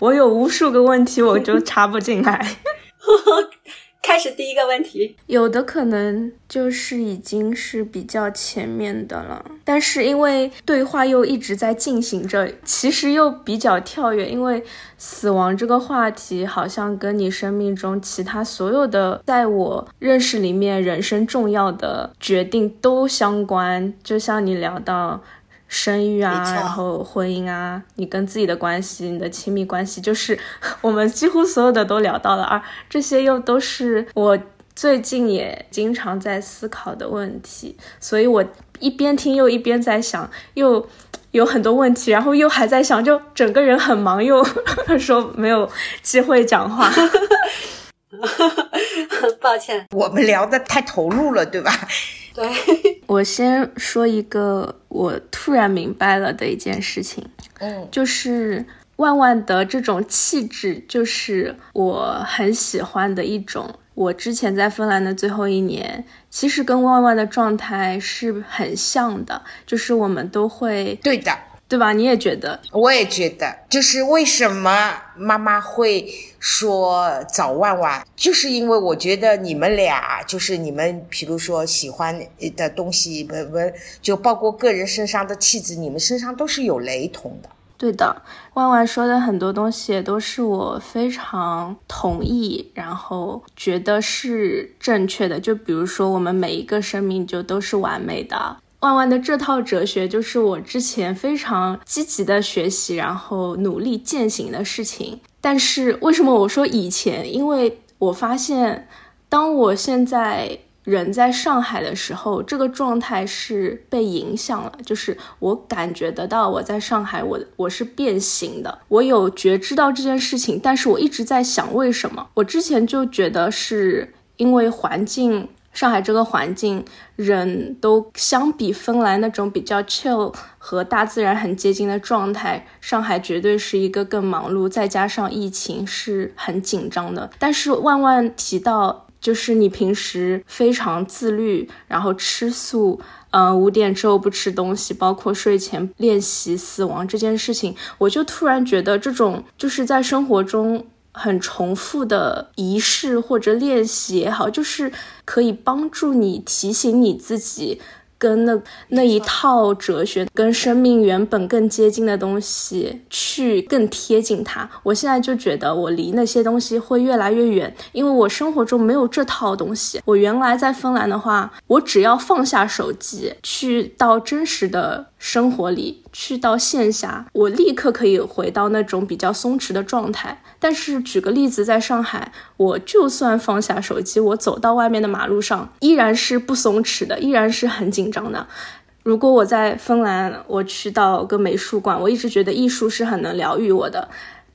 我有无数个问题，我就插不进来。开始第一个问题，有的可能就是已经是比较前面的了，但是因为对话又一直在进行着，其实又比较跳跃，因为死亡这个话题好像跟你生命中其他所有的在我认识里面人生重要的决定都相关，就像你聊到。生育啊，然后婚姻啊，你跟自己的关系，你的亲密关系，就是 我们几乎所有的都聊到了，而这些又都是我最近也经常在思考的问题，所以我一边听又一边在想，又有很多问题，然后又还在想，就整个人很忙，又 说没有机会讲话。抱歉，我们聊的太投入了，对吧？对，我先说一个我突然明白了的一件事情，嗯，就是万万的这种气质，就是我很喜欢的一种。我之前在芬兰的最后一年，其实跟万万的状态是很像的，就是我们都会对的。对吧？你也觉得？我也觉得，就是为什么妈妈会说找万万，就是因为我觉得你们俩，就是你们，比如说喜欢的东西，不不，就包括个人身上的气质，你们身上都是有雷同的。对的，万万说的很多东西也都是我非常同意，然后觉得是正确的。就比如说，我们每一个生命就都是完美的。万万的这套哲学就是我之前非常积极的学习，然后努力践行的事情。但是为什么我说以前？因为我发现，当我现在人在上海的时候，这个状态是被影响了。就是我感觉得到我在上海，我我是变形的。我有觉知到这件事情，但是我一直在想为什么。我之前就觉得是因为环境。上海这个环境，人都相比芬兰那种比较 chill 和大自然很接近的状态，上海绝对是一个更忙碌，再加上疫情是很紧张的。但是万万提到，就是你平时非常自律，然后吃素，嗯，五点之后不吃东西，包括睡前练习死亡这件事情，我就突然觉得这种就是在生活中。很重复的仪式或者练习也好，就是可以帮助你提醒你自己。跟那那一套哲学，跟生命原本更接近的东西，去更贴近它。我现在就觉得我离那些东西会越来越远，因为我生活中没有这套东西。我原来在芬兰的话，我只要放下手机，去到真实的生活里，去到线下，我立刻可以回到那种比较松弛的状态。但是举个例子，在上海，我就算放下手机，我走到外面的马路上，依然是不松弛的，依然是很紧张的。如果我在芬兰，我去到个美术馆，我一直觉得艺术是很能疗愈我的。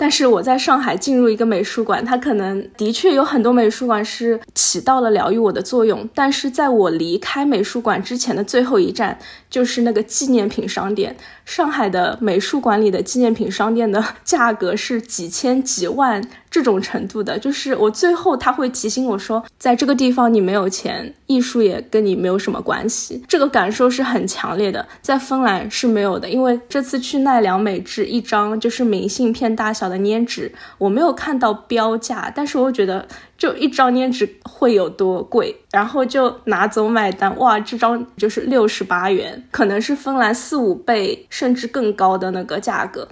但是我在上海进入一个美术馆，它可能的确有很多美术馆是起到了疗愈我的作用。但是在我离开美术馆之前的最后一站，就是那个纪念品商店。上海的美术馆里的纪念品商店的价格是几千几万这种程度的，就是我最后他会提醒我说，在这个地方你没有钱，艺术也跟你没有什么关系。这个感受是很强烈的，在芬兰是没有的，因为这次去奈良美智，一张就是明信片大小的粘纸，我没有看到标价，但是我觉得。就一张粘纸会有多贵？然后就拿走买单，哇，这张就是六十八元，可能是芬兰四五倍甚至更高的那个价格。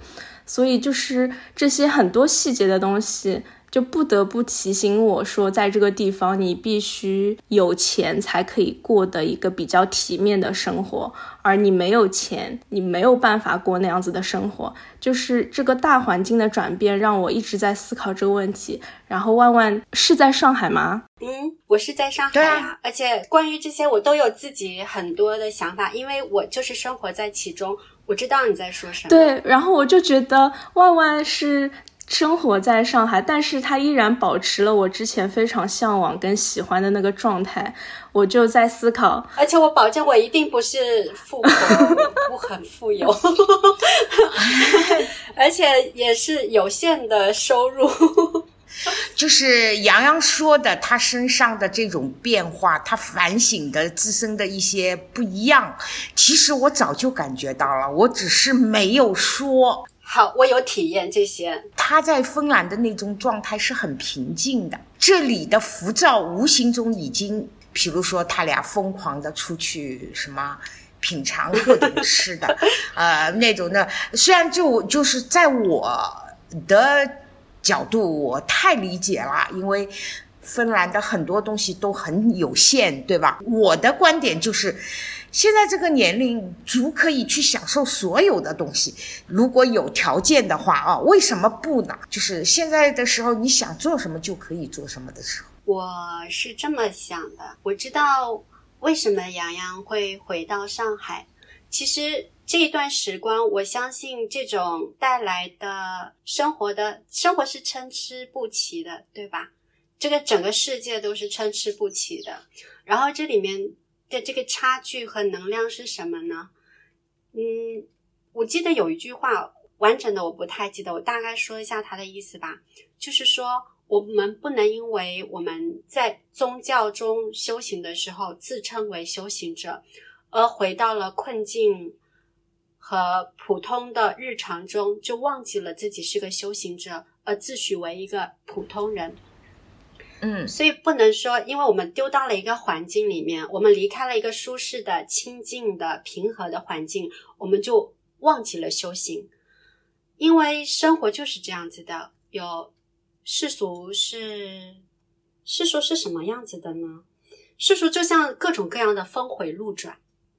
所以就是这些很多细节的东西。就不得不提醒我说，在这个地方你必须有钱才可以过的一个比较体面的生活，而你没有钱，你没有办法过那样子的生活。就是这个大环境的转变，让我一直在思考这个问题。然后万万是在上海吗？嗯，我是在上海啊。而且关于这些，我都有自己很多的想法，因为我就是生活在其中，我知道你在说什么。对，然后我就觉得万万是。生活在上海，但是他依然保持了我之前非常向往跟喜欢的那个状态。我就在思考，而且我保证我一定不是富婆，不很富有，而且也是有限的收入。就是洋洋说的，他身上的这种变化，他反省的自身的一些不一样，其实我早就感觉到了，我只是没有说。好，我有体验这些。他在芬兰的那种状态是很平静的，这里的浮躁无形中已经，比如说他俩疯狂的出去什么品尝各种吃的，呃，那种的。虽然就就是在我的角度，我太理解了，因为芬兰的很多东西都很有限，对吧？我的观点就是。现在这个年龄足可以去享受所有的东西，如果有条件的话啊，为什么不呢？就是现在的时候，你想做什么就可以做什么的时候。我是这么想的，我知道为什么洋洋会回到上海。其实这一段时光，我相信这种带来的生活的生活是参差不齐的，对吧？这个整个世界都是参差不齐的，然后这里面。的这个差距和能量是什么呢？嗯，我记得有一句话，完整的我不太记得，我大概说一下它的意思吧。就是说，我们不能因为我们在宗教中修行的时候自称为修行者，而回到了困境和普通的日常中，就忘记了自己是个修行者，而自诩为一个普通人。嗯，所以不能说，因为我们丢到了一个环境里面，我们离开了一个舒适的、清静的、平和的环境，我们就忘记了修行。因为生活就是这样子的，有世俗是世俗是什么样子的呢？世俗就像各种各样的峰回路转。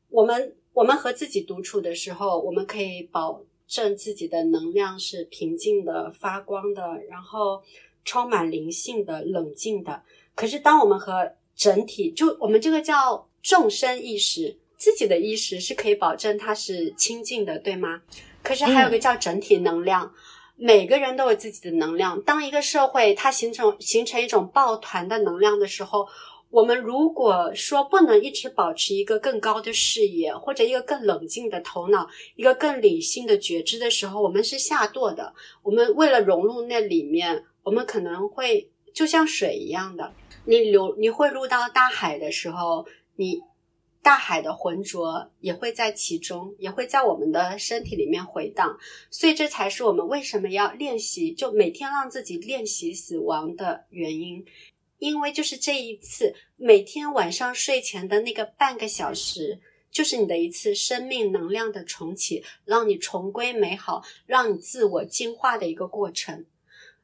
我们我们和自己独处的时候，我们可以保证自己的能量是平静的、发光的，然后。充满灵性的、冷静的。可是，当我们和整体，就我们这个叫众生意识，自己的意识是可以保证它是清净的，对吗？可是还有个叫整体能量，每个人都有自己的能量。当一个社会它形成形成一种抱团的能量的时候，我们如果说不能一直保持一个更高的视野，或者一个更冷静的头脑，一个更理性的觉知的时候，我们是下堕的。我们为了融入那里面。我们可能会就像水一样的，你流你会入到大海的时候，你大海的浑浊也会在其中，也会在我们的身体里面回荡。所以这才是我们为什么要练习，就每天让自己练习死亡的原因。因为就是这一次，每天晚上睡前的那个半个小时，就是你的一次生命能量的重启，让你重归美好，让你自我进化的一个过程。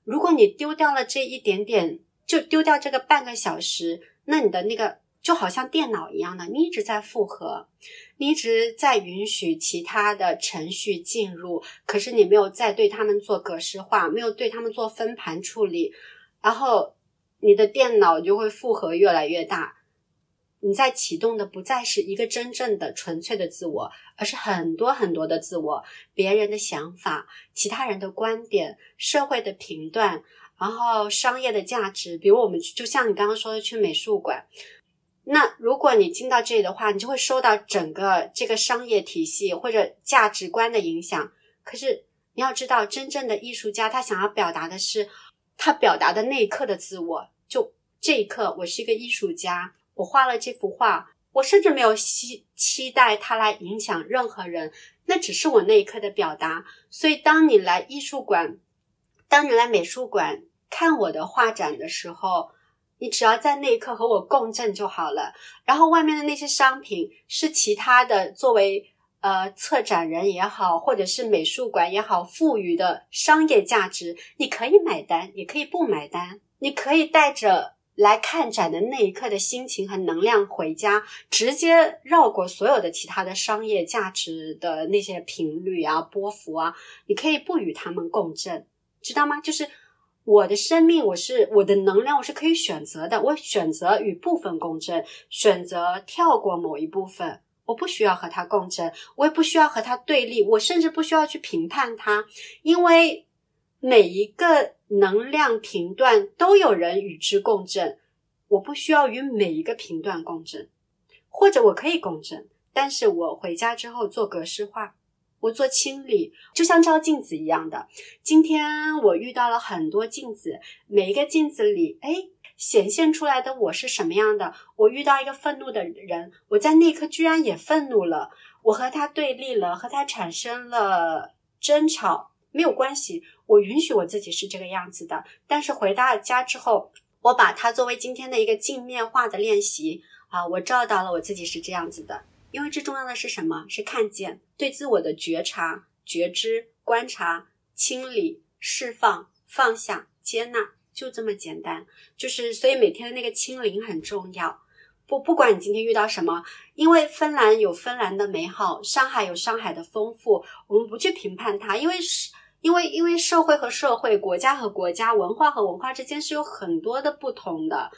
如果你丢掉了这一点点，就丢掉这个半个小时，那你的那个就好像电脑一样的，你一直在复合，你一直在允许其他的程序进入，可是你没有再对他们做格式化，没有对他们做分盘处理，然后你的电脑就会负荷越来越大。你在启动的不再是一个真正的纯粹的自我，而是很多很多的自我，别人的想法、其他人的观点、社会的评断，然后商业的价值。比如我们就像你刚刚说的去美术馆，那如果你进到这里的话，你就会受到整个这个商业体系或者价值观的影响。可是你要知道，真正的艺术家他想要表达的是他表达的那一刻的自我，就这一刻，我是一个艺术家。我画了这幅画，我甚至没有期期待它来影响任何人，那只是我那一刻的表达。所以，当你来艺术馆，当你来美术馆看我的画展的时候，你只要在那一刻和我共振就好了。然后，外面的那些商品是其他的，作为呃策展人也好，或者是美术馆也好，赋予的商业价值，你可以买单，也可以不买单，你可以带着。来看展的那一刻的心情和能量，回家直接绕过所有的其他的商业价值的那些频率啊、波幅啊，你可以不与他们共振，知道吗？就是我的生命，我是我的能量，我是可以选择的。我选择与部分共振，选择跳过某一部分，我不需要和它共振，我也不需要和它对立，我甚至不需要去评判它，因为。每一个能量频段都有人与之共振，我不需要与每一个频段共振，或者我可以共振，但是我回家之后做格式化，我做清理，就像照镜子一样的。今天我遇到了很多镜子，每一个镜子里，哎，显现出来的我是什么样的？我遇到一个愤怒的人，我在那一刻居然也愤怒了，我和他对立了，和他产生了争吵。没有关系，我允许我自己是这个样子的。但是回到家之后，我把它作为今天的一个镜面化的练习啊，我照到了我自己是这样子的。因为最重要的是什么？是看见对自我的觉察、觉知、观察、清理、释放、放下、接纳，就这么简单。就是所以每天的那个清零很重要。不，不管你今天遇到什么，因为芬兰有芬兰的美好，上海有上海的丰富，我们不去评判它，因为是，因为因为社会和社会、国家和国家、文化和文化之间是有很多的不同的，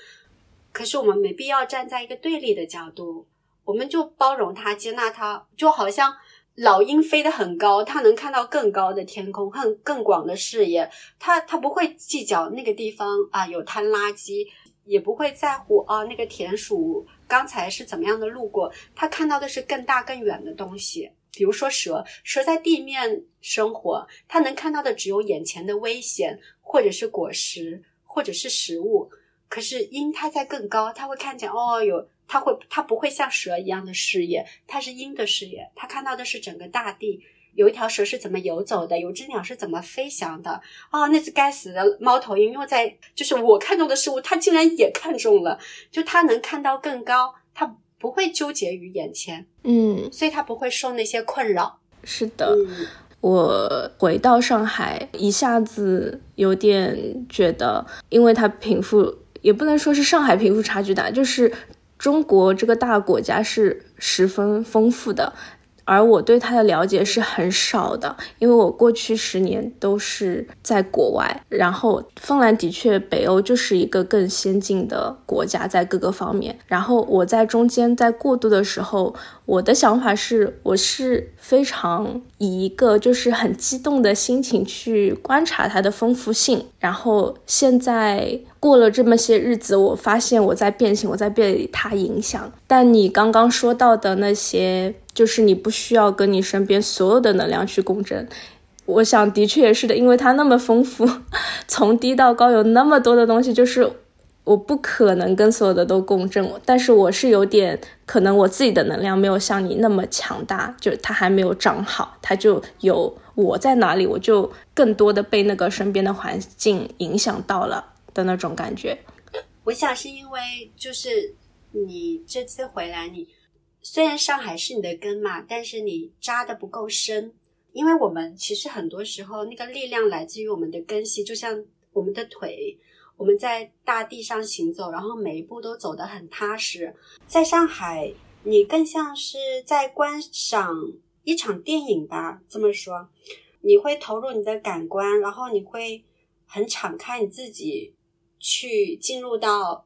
可是我们没必要站在一个对立的角度，我们就包容它、接纳它，就好像老鹰飞得很高，它能看到更高的天空、更更广的视野，它它不会计较那个地方啊有摊垃圾。也不会在乎啊，那个田鼠刚才是怎么样的路过，它看到的是更大更远的东西。比如说蛇，蛇在地面生活，它能看到的只有眼前的危险，或者是果实，或者是食物。可是鹰它在更高，它会看见哦，有它会它不会像蛇一样的视野，它是鹰的视野，它看到的是整个大地。有一条蛇是怎么游走的？有只鸟是怎么飞翔的？哦，那只该死的猫头鹰，因为在就是我看中的事物，它竟然也看中了。就它能看到更高，它不会纠结于眼前，嗯，所以它不会受那些困扰。是的，我回到上海，一下子有点觉得，因为它贫富也不能说是上海贫富差距大，就是中国这个大国家是十分丰富的。而我对他的了解是很少的，因为我过去十年都是在国外。然后，芬兰的确，北欧就是一个更先进的国家，在各个方面。然后我在中间在过渡的时候，我的想法是，我是非常以一个就是很激动的心情去观察它的丰富性。然后现在。过了这么些日子，我发现我在变形，我在被它影响。但你刚刚说到的那些，就是你不需要跟你身边所有的能量去共振。我想，的确也是的，因为它那么丰富，从低到高有那么多的东西，就是我不可能跟所有的都共振。但是我是有点可能我自己的能量没有像你那么强大，就它还没有长好，它就有我在哪里，我就更多的被那个身边的环境影响到了。的那种感觉，我想是因为就是你这次回来，你虽然上海是你的根嘛，但是你扎的不够深。因为我们其实很多时候那个力量来自于我们的根系，就像我们的腿，我们在大地上行走，然后每一步都走得很踏实。在上海，你更像是在观赏一场电影吧？这么说，你会投入你的感官，然后你会很敞开你自己。去进入到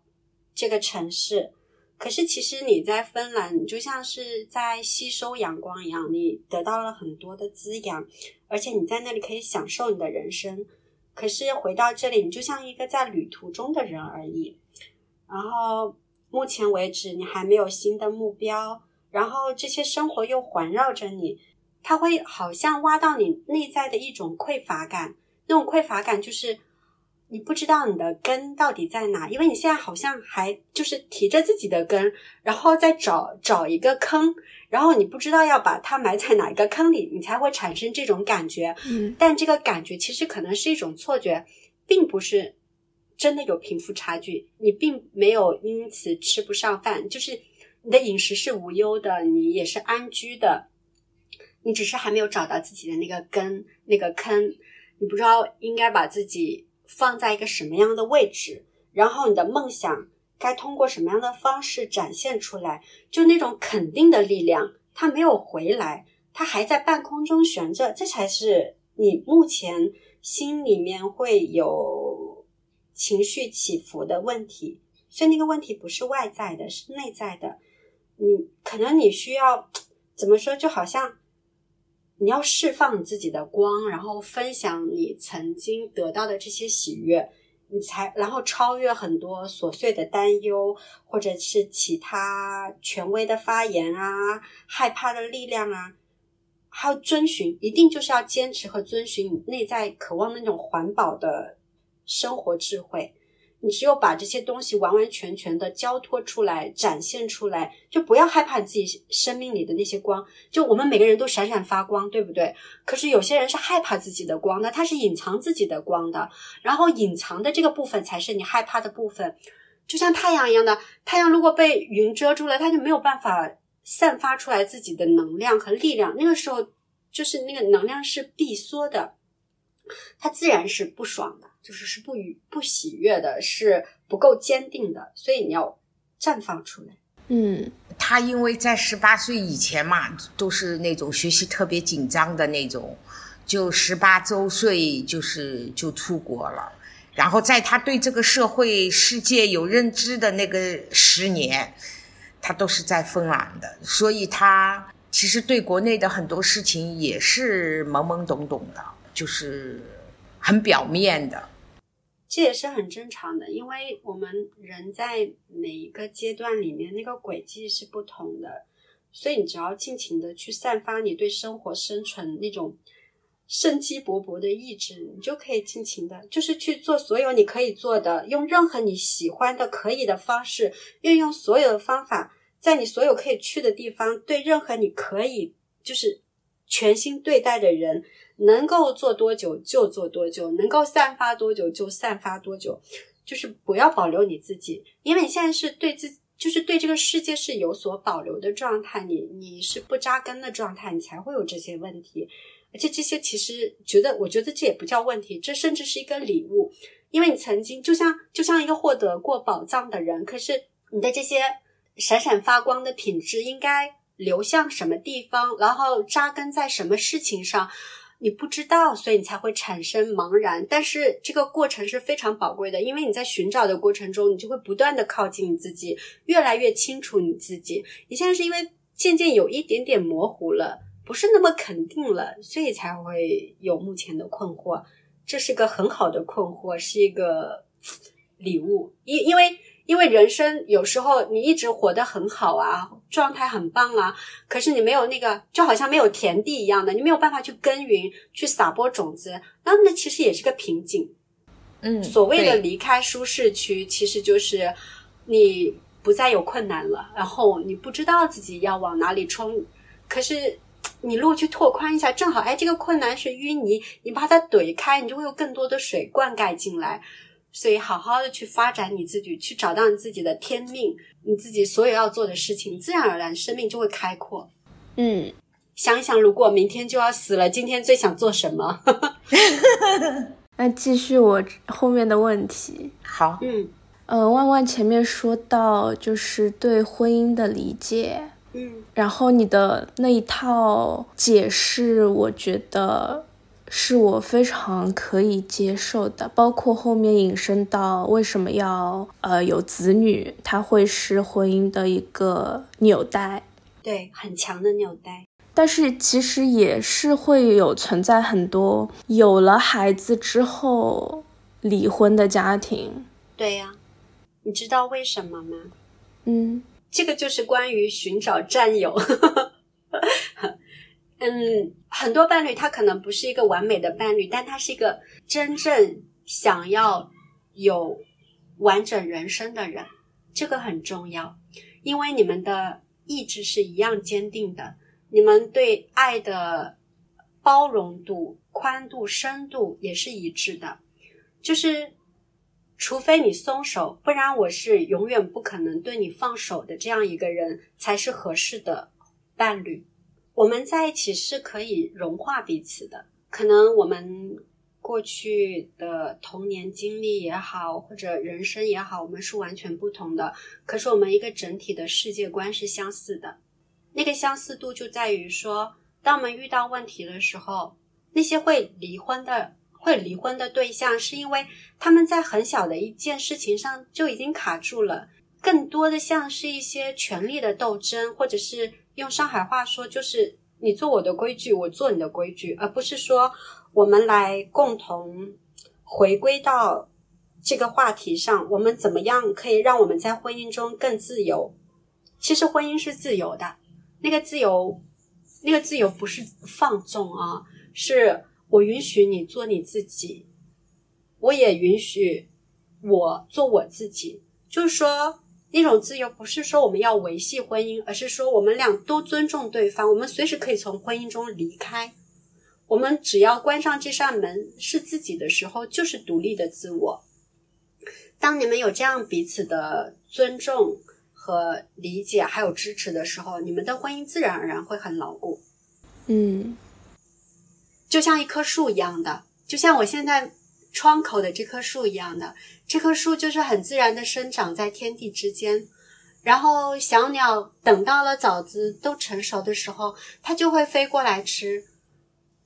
这个城市，可是其实你在芬兰，你就像是在吸收阳光一样，你得到了很多的滋养，而且你在那里可以享受你的人生。可是回到这里，你就像一个在旅途中的人而已。然后目前为止，你还没有新的目标，然后这些生活又环绕着你，它会好像挖到你内在的一种匮乏感，那种匮乏感就是。你不知道你的根到底在哪，因为你现在好像还就是提着自己的根，然后再找找一个坑，然后你不知道要把它埋在哪一个坑里，你才会产生这种感觉。嗯，但这个感觉其实可能是一种错觉，并不是真的有贫富差距，你并没有因此吃不上饭，就是你的饮食是无忧的，你也是安居的，你只是还没有找到自己的那个根那个坑，你不知道应该把自己。放在一个什么样的位置，然后你的梦想该通过什么样的方式展现出来？就那种肯定的力量，它没有回来，它还在半空中悬着，这才是你目前心里面会有情绪起伏的问题。所以那个问题不是外在的，是内在的。你可能你需要怎么说？就好像。你要释放你自己的光，然后分享你曾经得到的这些喜悦，你才然后超越很多琐碎的担忧，或者是其他权威的发言啊，害怕的力量啊，还要遵循，一定就是要坚持和遵循你内在渴望的那种环保的生活智慧。你只有把这些东西完完全全的交托出来、展现出来，就不要害怕自己生命里的那些光。就我们每个人都闪闪发光，对不对？可是有些人是害怕自己的光的，他是隐藏自己的光的，然后隐藏的这个部分才是你害怕的部分。就像太阳一样的，太阳如果被云遮住了，它就没有办法散发出来自己的能量和力量。那个时候，就是那个能量是闭缩的，它自然是不爽的。就是是不愉不喜悦的，是不够坚定的，所以你要绽放出来。嗯，他因为在十八岁以前嘛，都是那种学习特别紧张的那种，就十八周岁就是就出国了，然后在他对这个社会世界有认知的那个十年，他都是在芬兰的，所以他其实对国内的很多事情也是懵懵懂懂的，就是很表面的。这也是很正常的，因为我们人在每一个阶段里面那个轨迹是不同的，所以你只要尽情的去散发你对生活生存那种生机勃勃的意志，你就可以尽情的，就是去做所有你可以做的，用任何你喜欢的可以的方式，运用所有的方法，在你所有可以去的地方，对任何你可以就是全心对待的人。能够做多久就做多久，能够散发多久就散发多久，就是不要保留你自己，因为你现在是对自，就是对这个世界是有所保留的状态，你你是不扎根的状态，你才会有这些问题。而且这些其实觉得，我觉得这也不叫问题，这甚至是一个礼物，因为你曾经就像就像一个获得过宝藏的人，可是你的这些闪闪发光的品质应该流向什么地方，然后扎根在什么事情上？你不知道，所以你才会产生茫然。但是这个过程是非常宝贵的，因为你在寻找的过程中，你就会不断的靠近你自己，越来越清楚你自己。你现在是因为渐渐有一点点模糊了，不是那么肯定了，所以才会有目前的困惑。这是个很好的困惑，是一个 礼物。因因为。因为人生有时候你一直活得很好啊，状态很棒啊，可是你没有那个，就好像没有田地一样的，你没有办法去耕耘、去撒播种子，那那其实也是个瓶颈。嗯，所谓的离开舒适区，其实就是你不再有困难了，然后你不知道自己要往哪里冲，可是你如果去拓宽一下，正好哎，这个困难是淤泥，你把它怼开，你就会有更多的水灌溉进来。所以，好好的去发展你自己，去找到你自己的天命，你自己所有要做的事情，自然而然生命就会开阔。嗯，想一想，如果明天就要死了，今天最想做什么？那继续我后面的问题。好，嗯，呃，万万前面说到就是对婚姻的理解，嗯，然后你的那一套解释，我觉得。是我非常可以接受的，包括后面引申到为什么要呃有子女，它会是婚姻的一个纽带，对，很强的纽带。但是其实也是会有存在很多有了孩子之后离婚的家庭。对呀，你知道为什么吗？嗯，这个就是关于寻找战友。嗯，很多伴侣他可能不是一个完美的伴侣，但他是一个真正想要有完整人生的人，这个很重要，因为你们的意志是一样坚定的，你们对爱的包容度、宽度、深度也是一致的，就是除非你松手，不然我是永远不可能对你放手的，这样一个人才是合适的伴侣。我们在一起是可以融化彼此的。可能我们过去的童年经历也好，或者人生也好，我们是完全不同的。可是我们一个整体的世界观是相似的。那个相似度就在于说，当我们遇到问题的时候，那些会离婚的、会离婚的对象，是因为他们在很小的一件事情上就已经卡住了。更多的像是一些权力的斗争，或者是。用上海话说，就是你做我的规矩，我做你的规矩，而不是说我们来共同回归到这个话题上。我们怎么样可以让我们在婚姻中更自由？其实婚姻是自由的，那个自由，那个自由不是放纵啊，是我允许你做你自己，我也允许我做我自己，就是说那种自由不是说我们要维系婚姻，而是说我们俩都尊重对方，我们随时可以从婚姻中离开。我们只要关上这扇门是自己的时候，就是独立的自我。当你们有这样彼此的尊重和理解，还有支持的时候，你们的婚姻自然而然会很牢固。嗯，就像一棵树一样的，就像我现在窗口的这棵树一样的，这棵树就是很自然的生长在天地之间。然后小鸟等到了枣子都成熟的时候，它就会飞过来吃。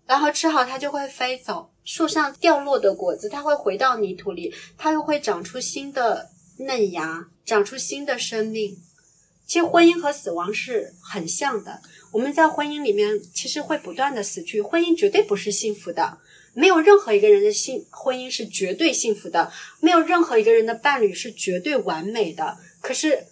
然后吃好，它就会飞走。树上掉落的果子，它会回到泥土里，它又会长出新的嫩芽，长出新的生命。其实婚姻和死亡是很像的。我们在婚姻里面，其实会不断的死去。婚姻绝对不是幸福的，没有任何一个人的幸婚姻是绝对幸福的，没有任何一个人的伴侣是绝对完美的。可是，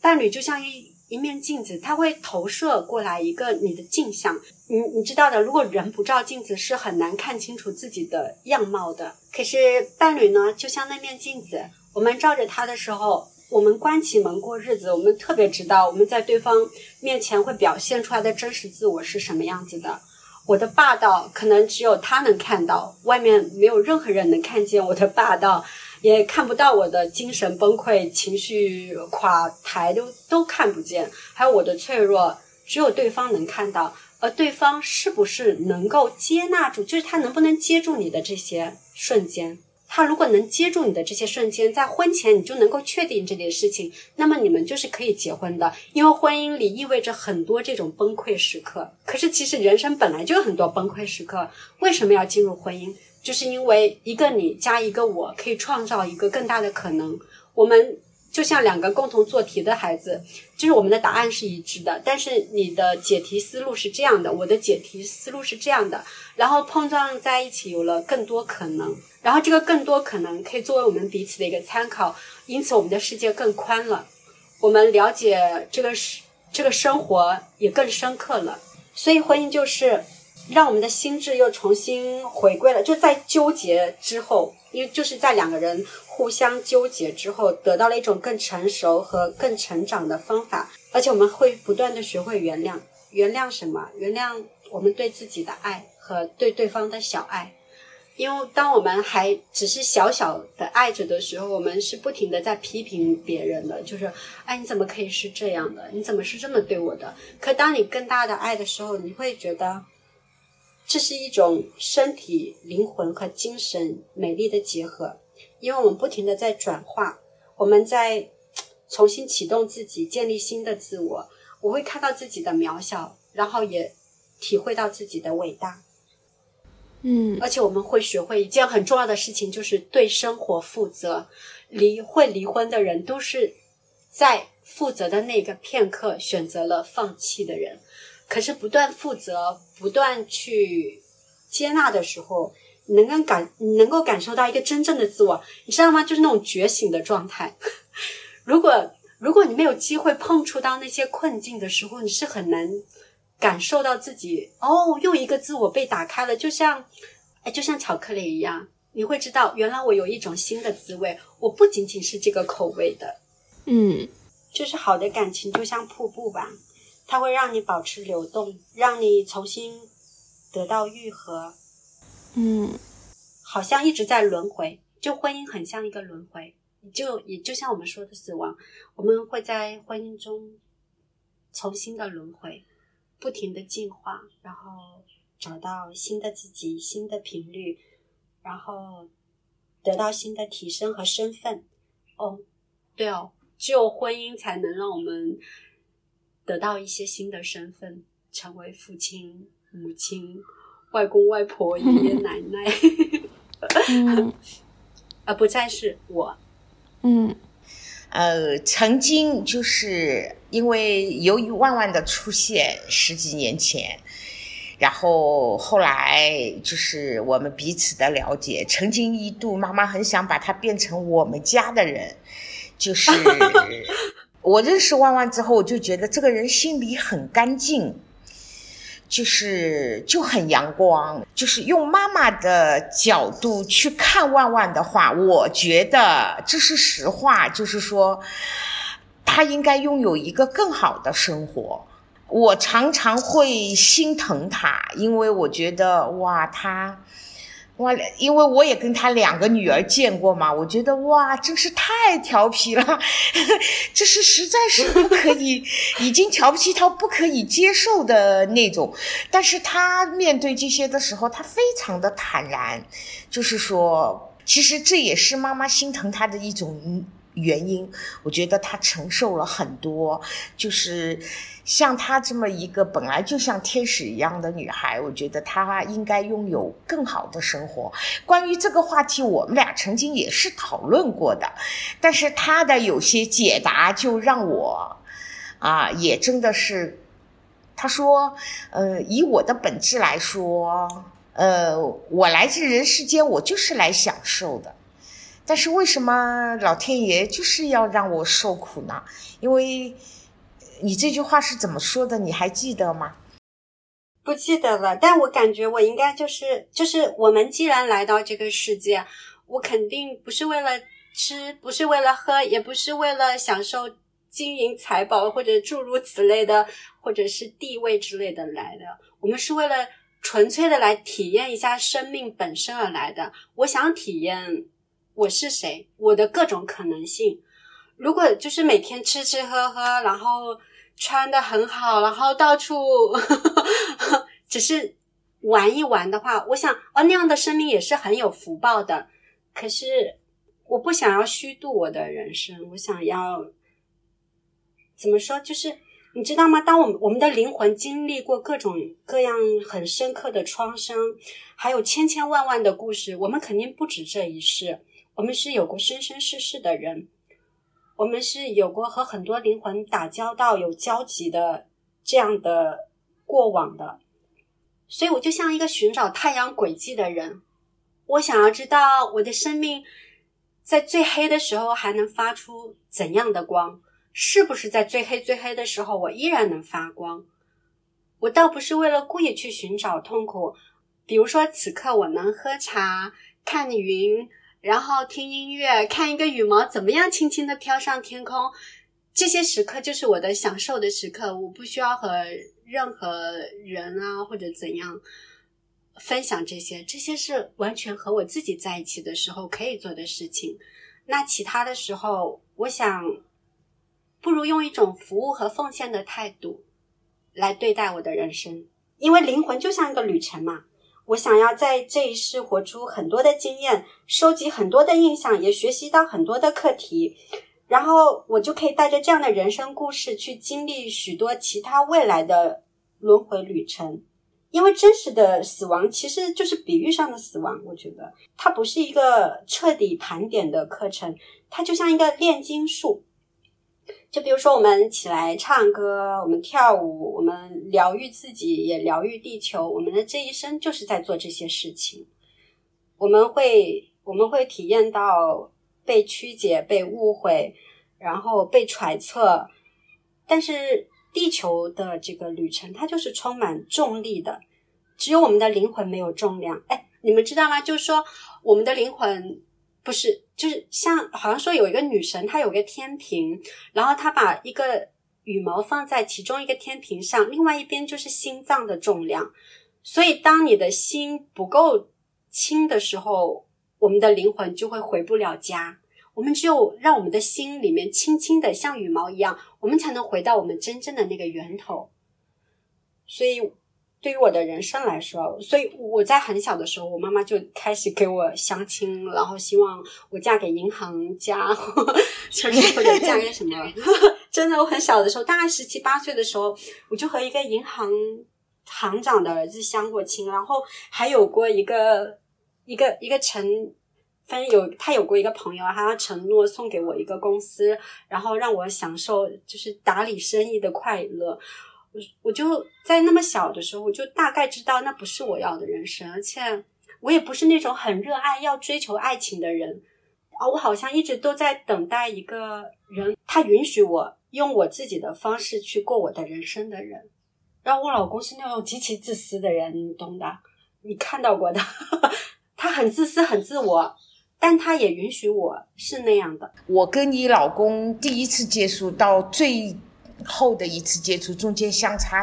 伴侣就像一。一面镜子，它会投射过来一个你的镜像。你你知道的，如果人不照镜子，是很难看清楚自己的样貌的。可是伴侣呢，就像那面镜子，我们照着他的时候，我们关起门过日子，我们特别知道我们在对方面前会表现出来的真实自我是什么样子的。我的霸道，可能只有他能看到，外面没有任何人能看见我的霸道。也看不到我的精神崩溃、情绪垮台，都都看不见。还有我的脆弱，只有对方能看到。而对方是不是能够接纳住，就是他能不能接住你的这些瞬间？他如果能接住你的这些瞬间，在婚前你就能够确定这件事情，那么你们就是可以结婚的。因为婚姻里意味着很多这种崩溃时刻。可是其实人生本来就有很多崩溃时刻，为什么要进入婚姻？就是因为一个你加一个我，可以创造一个更大的可能。我们就像两个共同做题的孩子，就是我们的答案是一致的，但是你的解题思路是这样的，我的解题思路是这样的，然后碰撞在一起，有了更多可能。然后这个更多可能可以作为我们彼此的一个参考，因此我们的世界更宽了，我们了解这个是这个生活也更深刻了。所以婚姻就是。让我们的心智又重新回归了，就在纠结之后，因为就是在两个人互相纠结之后，得到了一种更成熟和更成长的方法，而且我们会不断的学会原谅，原谅什么？原谅我们对自己的爱和对对方的小爱，因为当我们还只是小小的爱着的时候，我们是不停的在批评别人的，就是，哎，你怎么可以是这样的？你怎么是这么对我的？可当你更大的爱的时候，你会觉得。这是一种身体、灵魂和精神美丽的结合，因为我们不停的在转化，我们在重新启动自己，建立新的自我。我会看到自己的渺小，然后也体会到自己的伟大。嗯，而且我们会学会一件很重要的事情，就是对生活负责。离会离婚的人，都是在负责的那个片刻选择了放弃的人。可是不断负责、不断去接纳的时候，你能够感能够感受到一个真正的自我，你知道吗？就是那种觉醒的状态。如果如果你没有机会碰触到那些困境的时候，你是很难感受到自己哦，又一个自我被打开了，就像哎，就像巧克力一样，你会知道原来我有一种新的滋味，我不仅仅是这个口味的。嗯，就是好的感情就像瀑布吧。它会让你保持流动，让你重新得到愈合。嗯，好像一直在轮回，就婚姻很像一个轮回，就也就像我们说的死亡，我们会在婚姻中重新的轮回，不停的进化，然后找到新的自己、新的频率，然后得到新的提升和身份。哦，对哦，只有婚姻才能让我们。得到一些新的身份，成为父亲、母亲、外公外婆、爷爷 奶奶，而 不再是我。嗯，呃，曾经就是因为由于万万的出现，十几年前，然后后来就是我们彼此的了解，曾经一度妈妈很想把他变成我们家的人，就是。我认识万万之后，我就觉得这个人心里很干净，就是就很阳光，就是用妈妈的角度去看万万的话，我觉得这是实话，就是说，他应该拥有一个更好的生活。我常常会心疼他，因为我觉得哇，他。哇，因为我也跟他两个女儿见过嘛，我觉得哇，真是太调皮了，这是实在是不可以，已经调皮到不可以接受的那种。但是他面对这些的时候，他非常的坦然，就是说，其实这也是妈妈心疼他的一种。原因，我觉得她承受了很多，就是像她这么一个本来就像天使一样的女孩，我觉得她应该拥有更好的生活。关于这个话题，我们俩曾经也是讨论过的，但是她的有些解答就让我啊，也真的是，她说，呃，以我的本质来说，呃，我来这人世间，我就是来享受的。但是为什么老天爷就是要让我受苦呢？因为你这句话是怎么说的？你还记得吗？不记得了。但我感觉我应该就是就是，我们既然来到这个世界，我肯定不是为了吃，不是为了喝，也不是为了享受金银财宝或者诸如此类的，或者是地位之类的来的。我们是为了纯粹的来体验一下生命本身而来的。我想体验。我是谁？我的各种可能性。如果就是每天吃吃喝喝，然后穿的很好，然后到处 只是玩一玩的话，我想哦，那样的生命也是很有福报的。可是我不想要虚度我的人生，我想要怎么说？就是你知道吗？当我们我们的灵魂经历过各种各样很深刻的创伤，还有千千万万的故事，我们肯定不止这一世。我们是有过生生世世的人，我们是有过和很多灵魂打交道、有交集的这样的过往的，所以我就像一个寻找太阳轨迹的人，我想要知道我的生命在最黑的时候还能发出怎样的光，是不是在最黑最黑的时候我依然能发光？我倒不是为了故意去寻找痛苦，比如说此刻我能喝茶、看云。然后听音乐，看一个羽毛怎么样轻轻的飘上天空，这些时刻就是我的享受的时刻。我不需要和任何人啊或者怎样分享这些，这些是完全和我自己在一起的时候可以做的事情。那其他的时候，我想不如用一种服务和奉献的态度来对待我的人生，因为灵魂就像一个旅程嘛。我想要在这一世活出很多的经验，收集很多的印象，也学习到很多的课题，然后我就可以带着这样的人生故事去经历许多其他未来的轮回旅程。因为真实的死亡其实就是比喻上的死亡，我觉得它不是一个彻底盘点的课程，它就像一个炼金术。就比如说，我们起来唱歌，我们跳舞，我们疗愈自己，也疗愈地球。我们的这一生就是在做这些事情。我们会，我们会体验到被曲解、被误会，然后被揣测。但是，地球的这个旅程，它就是充满重力的。只有我们的灵魂没有重量。哎，你们知道吗？就是说，我们的灵魂。不是，就是像好像说有一个女神，她有个天平，然后她把一个羽毛放在其中一个天平上，另外一边就是心脏的重量。所以当你的心不够轻的时候，我们的灵魂就会回不了家。我们只有让我们的心里面轻轻的像羽毛一样，我们才能回到我们真正的那个源头。所以。对于我的人生来说，所以我在很小的时候，我妈妈就开始给我相亲，然后希望我嫁给银行家，就是或者嫁给什么。真的，我很小的时候，大概十七八岁的时候，我就和一个银行行长的儿子相过亲，然后还有过一个一个一个承分有他有过一个朋友，他承诺送给我一个公司，然后让我享受就是打理生意的快乐。我我就在那么小的时候，我就大概知道那不是我要的人生，而且我也不是那种很热爱要追求爱情的人啊。我好像一直都在等待一个人，他允许我用我自己的方式去过我的人生的人。然后我老公是那种极其自私的人，你懂的，你看到过的，他很自私，很自我，但他也允许我是那样的。我跟你老公第一次接触到最后的一次接触，中间相差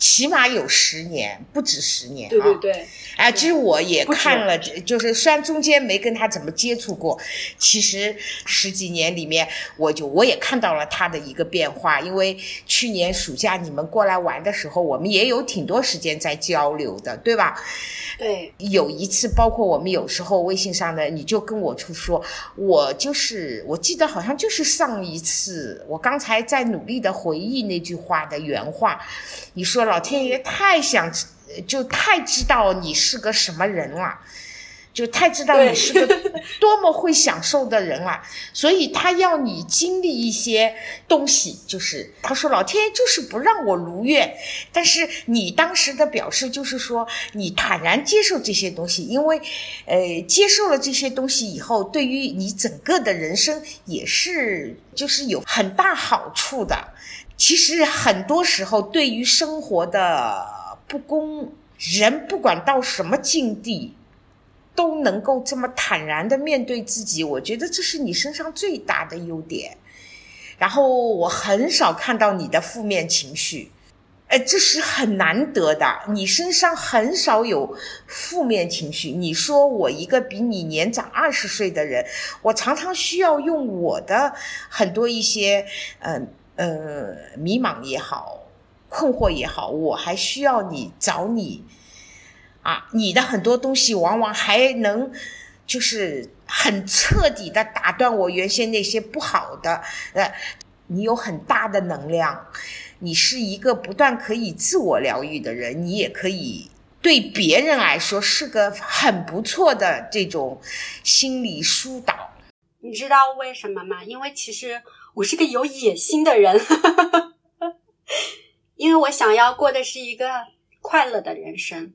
起码有十年，不止十年。对对对，哎，其实我也看了，就是虽然中间没跟他怎么接触过，其实十几年里面，我就我也看到了他的一个变化。因为去年暑假你们过来玩的时候，我们也有挺多时间在交流的，对吧？对，有一次，包括我们有时候微信上的，你就跟我去说，我就是我记得好像就是上一次，我刚才在努力的回忆那句话的原话，你说老天爷太想，就太知道你是个什么人了。就太知道你是个 多么会享受的人了，所以他要你经历一些东西，就是他说老天爷就是不让我如愿，但是你当时的表示就是说你坦然接受这些东西，因为呃接受了这些东西以后，对于你整个的人生也是就是有很大好处的。其实很多时候对于生活的不公，人不管到什么境地。都能够这么坦然的面对自己，我觉得这是你身上最大的优点。然后我很少看到你的负面情绪，呃，这是很难得的。你身上很少有负面情绪。你说我一个比你年长二十岁的人，我常常需要用我的很多一些，嗯呃迷茫也好，困惑也好，我还需要你找你。啊，你的很多东西往往还能，就是很彻底的打断我原先那些不好的。呃，你有很大的能量，你是一个不断可以自我疗愈的人，你也可以对别人来说是个很不错的这种心理疏导。你知道为什么吗？因为其实我是个有野心的人，因为我想要过的是一个快乐的人生。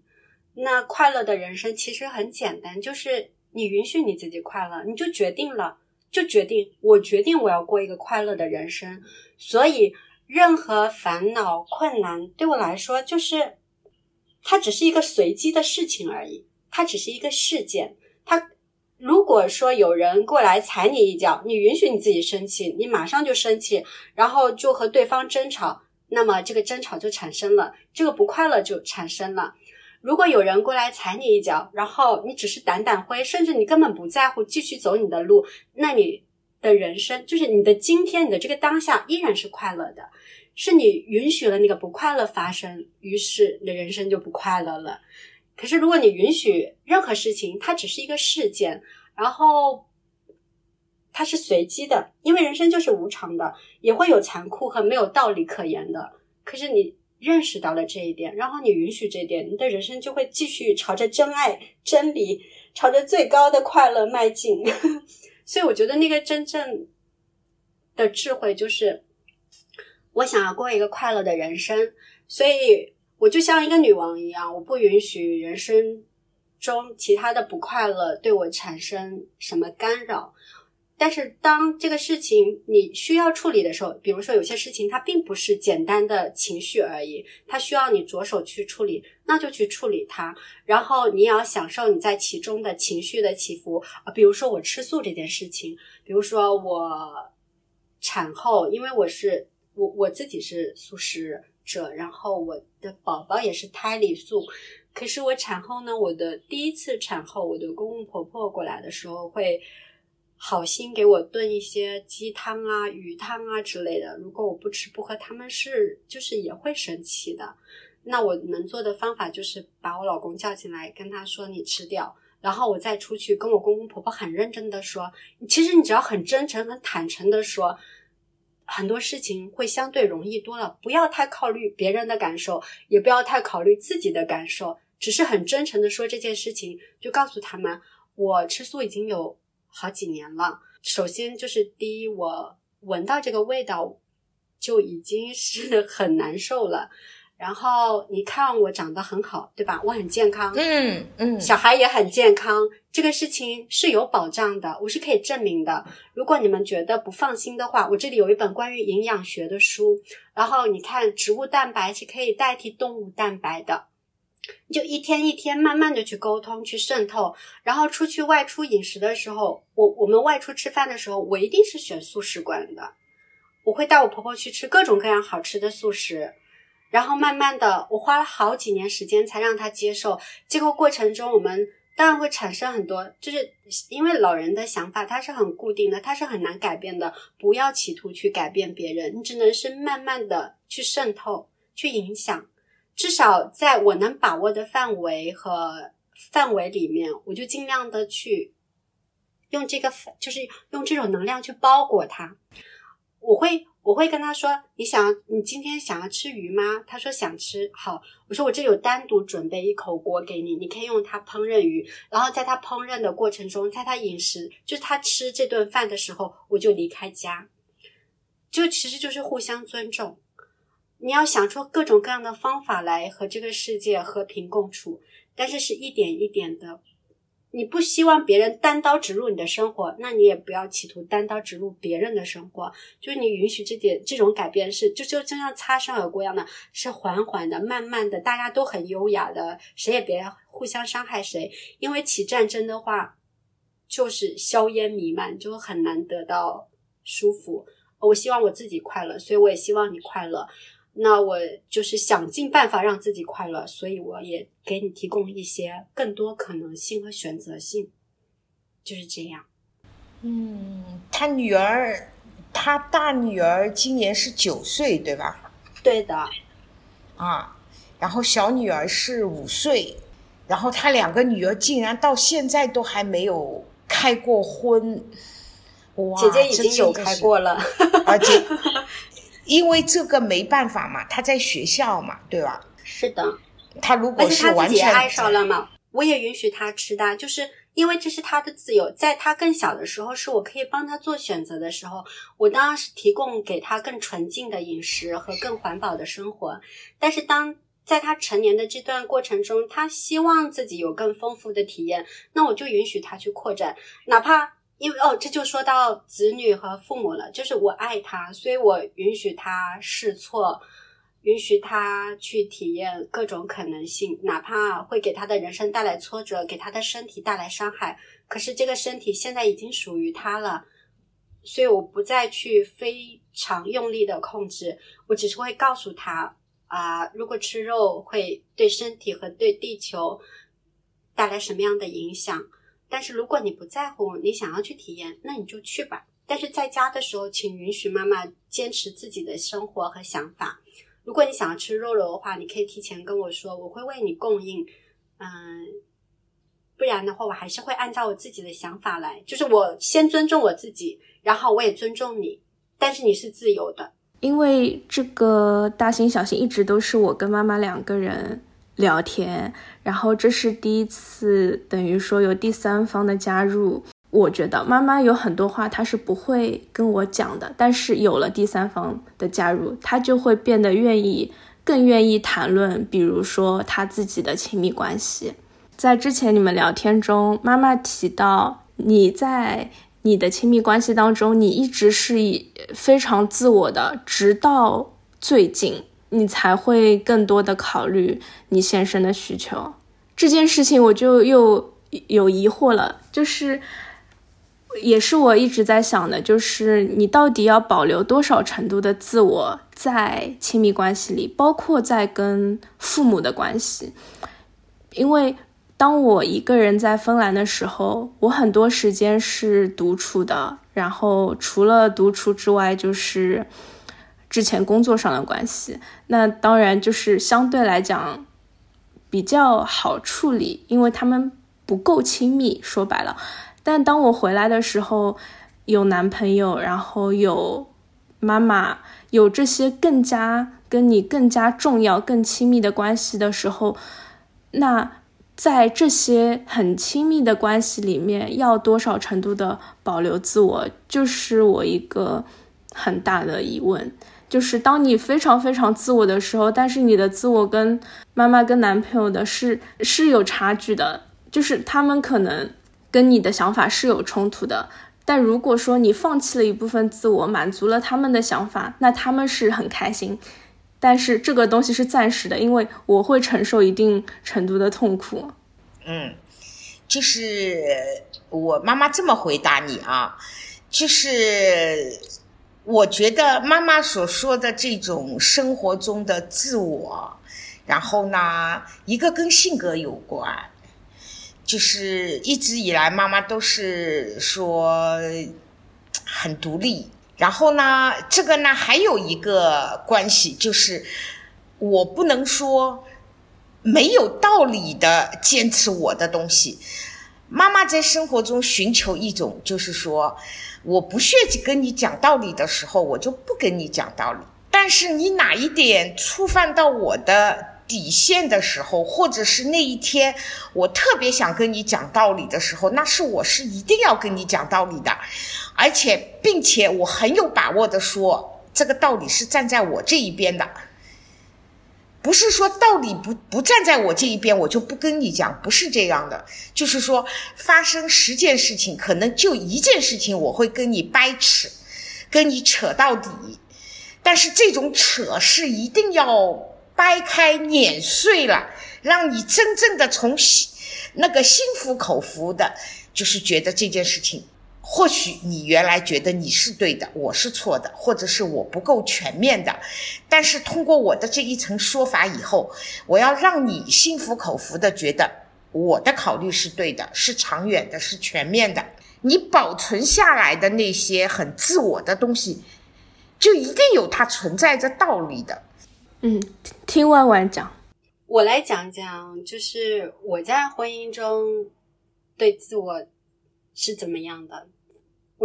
那快乐的人生其实很简单，就是你允许你自己快乐，你就决定了，就决定我决定我要过一个快乐的人生。所以，任何烦恼、困难对我来说，就是它只是一个随机的事情而已，它只是一个事件。如果说有人过来踩你一脚，你允许你自己生气，你马上就生气，然后就和对方争吵，那么这个争吵就产生了，这个不快乐就产生了。如果有人过来踩你一脚，然后你只是掸掸灰，甚至你根本不在乎，继续走你的路，那你的人生就是你的今天，你的这个当下依然是快乐的，是你允许了那个不快乐发生，于是你的人生就不快乐了。可是如果你允许任何事情，它只是一个事件，然后它是随机的，因为人生就是无常的，也会有残酷和没有道理可言的。可是你。认识到了这一点，然后你允许这一点，你的人生就会继续朝着真爱、真理，朝着最高的快乐迈进。所以，我觉得那个真正的智慧就是，我想要过一个快乐的人生，所以我就像一个女王一样，我不允许人生中其他的不快乐对我产生什么干扰。但是当这个事情你需要处理的时候，比如说有些事情它并不是简单的情绪而已，它需要你着手去处理，那就去处理它。然后你也要享受你在其中的情绪的起伏啊，比如说我吃素这件事情，比如说我产后，因为我是我我自己是素食者，然后我的宝宝也是胎里素。可是我产后呢，我的第一次产后，我的公公婆婆过来的时候会。好心给我炖一些鸡汤啊、鱼汤啊之类的。如果我不吃不喝，他们是就是也会生气的。那我能做的方法就是把我老公叫进来，跟他说你吃掉，然后我再出去跟我公公婆婆很认真的说，其实你只要很真诚、很坦诚的说，很多事情会相对容易多了。不要太考虑别人的感受，也不要太考虑自己的感受，只是很真诚的说这件事情，就告诉他们，我吃素已经有。好几年了。首先就是第一，我闻到这个味道就已经是 很难受了。然后你看我长得很好，对吧？我很健康，嗯嗯，小孩也很健康，这个事情是有保障的，我是可以证明的。如果你们觉得不放心的话，我这里有一本关于营养学的书，然后你看植物蛋白是可以代替动物蛋白的，就一天一天慢慢的去沟通、去渗透，然后出去外出饮食的时候，我我们外出吃饭的时候，我一定是选素食馆的，我会带我婆婆去吃各种各样好吃的素食。然后慢慢的，我花了好几年时间才让她接受。这个过程中，我们当然会产生很多，就是因为老人的想法他是很固定的，他是很难改变的。不要企图去改变别人，你只能是慢慢的去渗透、去影响。至少在我能把握的范围和范围里面，我就尽量的去用这个，就是用这种能量去包裹他。我会。我会跟他说：“你想要，你今天想要吃鱼吗？”他说想吃。好，我说我这有单独准备一口锅给你，你可以用它烹饪鱼。然后在他烹饪的过程中，在他饮食，就是他吃这顿饭的时候，我就离开家。就其实就是互相尊重。你要想出各种各样的方法来和这个世界和平共处，但是是一点一点的。你不希望别人单刀直入你的生活，那你也不要企图单刀直入别人的生活。就是你允许这点这种改变是，就就就像擦身而过一样的，是缓缓的、慢慢的，大家都很优雅的，谁也别互相伤害谁。因为起战争的话，就是硝烟弥漫，就很难得到舒服。我希望我自己快乐，所以我也希望你快乐。那我就是想尽办法让自己快乐，所以我也给你提供一些更多可能性和选择性，就是这样。嗯，他女儿，他大女儿今年是九岁，对吧？对的。啊，然后小女儿是五岁，然后他两个女儿竟然到现在都还没有开过婚。哇，姐姐已经有开过了，而且。因为这个没办法嘛，他在学校嘛，对吧？是的，他如果是完全爱上了嘛，我也允许他吃的，就是因为这是他的自由。在他更小的时候，是我可以帮他做选择的时候，我当然是提供给他更纯净的饮食和更环保的生活。但是当在他成年的这段过程中，他希望自己有更丰富的体验，那我就允许他去扩展，哪怕。因为哦，这就说到子女和父母了。就是我爱他，所以我允许他试错，允许他去体验各种可能性，哪怕会给他的人生带来挫折，给他的身体带来伤害。可是这个身体现在已经属于他了，所以我不再去非常用力的控制，我只是会告诉他啊，如果吃肉会对身体和对地球带来什么样的影响。但是如果你不在乎，你想要去体验，那你就去吧。但是在家的时候，请允许妈妈坚持自己的生活和想法。如果你想要吃肉肉的话，你可以提前跟我说，我会为你供应。嗯，不然的话，我还是会按照我自己的想法来。就是我先尊重我自己，然后我也尊重你。但是你是自由的，因为这个大型小型一直都是我跟妈妈两个人。聊天，然后这是第一次，等于说有第三方的加入。我觉得妈妈有很多话她是不会跟我讲的，但是有了第三方的加入，她就会变得愿意，更愿意谈论，比如说她自己的亲密关系。在之前你们聊天中，妈妈提到你在你的亲密关系当中，你一直是以非常自我的，直到最近。你才会更多的考虑你先生的需求，这件事情我就又有疑惑了，就是也是我一直在想的，就是你到底要保留多少程度的自我在亲密关系里，包括在跟父母的关系，因为当我一个人在芬兰的时候，我很多时间是独处的，然后除了独处之外，就是。之前工作上的关系，那当然就是相对来讲比较好处理，因为他们不够亲密。说白了，但当我回来的时候，有男朋友，然后有妈妈，有这些更加跟你更加重要、更亲密的关系的时候，那在这些很亲密的关系里面，要多少程度的保留自我，就是我一个很大的疑问。就是当你非常非常自我的时候，但是你的自我跟妈妈跟男朋友的是是有差距的，就是他们可能跟你的想法是有冲突的。但如果说你放弃了一部分自我，满足了他们的想法，那他们是很开心。但是这个东西是暂时的，因为我会承受一定程度的痛苦。嗯，就是我妈妈这么回答你啊，就是我觉得妈妈所说的这种生活中的自我，然后呢，一个跟性格有关，就是一直以来妈妈都是说很独立。然后呢，这个呢还有一个关系，就是我不能说没有道理的坚持我的东西。妈妈在生活中寻求一种，就是说，我不屑去跟你讲道理的时候，我就不跟你讲道理。但是你哪一点触犯到我的底线的时候，或者是那一天我特别想跟你讲道理的时候，那是我是一定要跟你讲道理的。而且，并且我很有把握的说，这个道理是站在我这一边的，不是说道理不不站在我这一边，我就不跟你讲，不是这样的。就是说，发生十件事情，可能就一件事情我会跟你掰扯，跟你扯到底，但是这种扯是一定要掰开碾碎了，让你真正的从心那个心服口服的，就是觉得这件事情。或许你原来觉得你是对的，我是错的，或者是我不够全面的，但是通过我的这一层说法以后，我要让你心服口服的觉得我的考虑是对的，是长远的，是全面的。你保存下来的那些很自我的东西，就一定有它存在着道理的。嗯，听万万讲，我来讲讲，就是我在婚姻中对自我是怎么样的。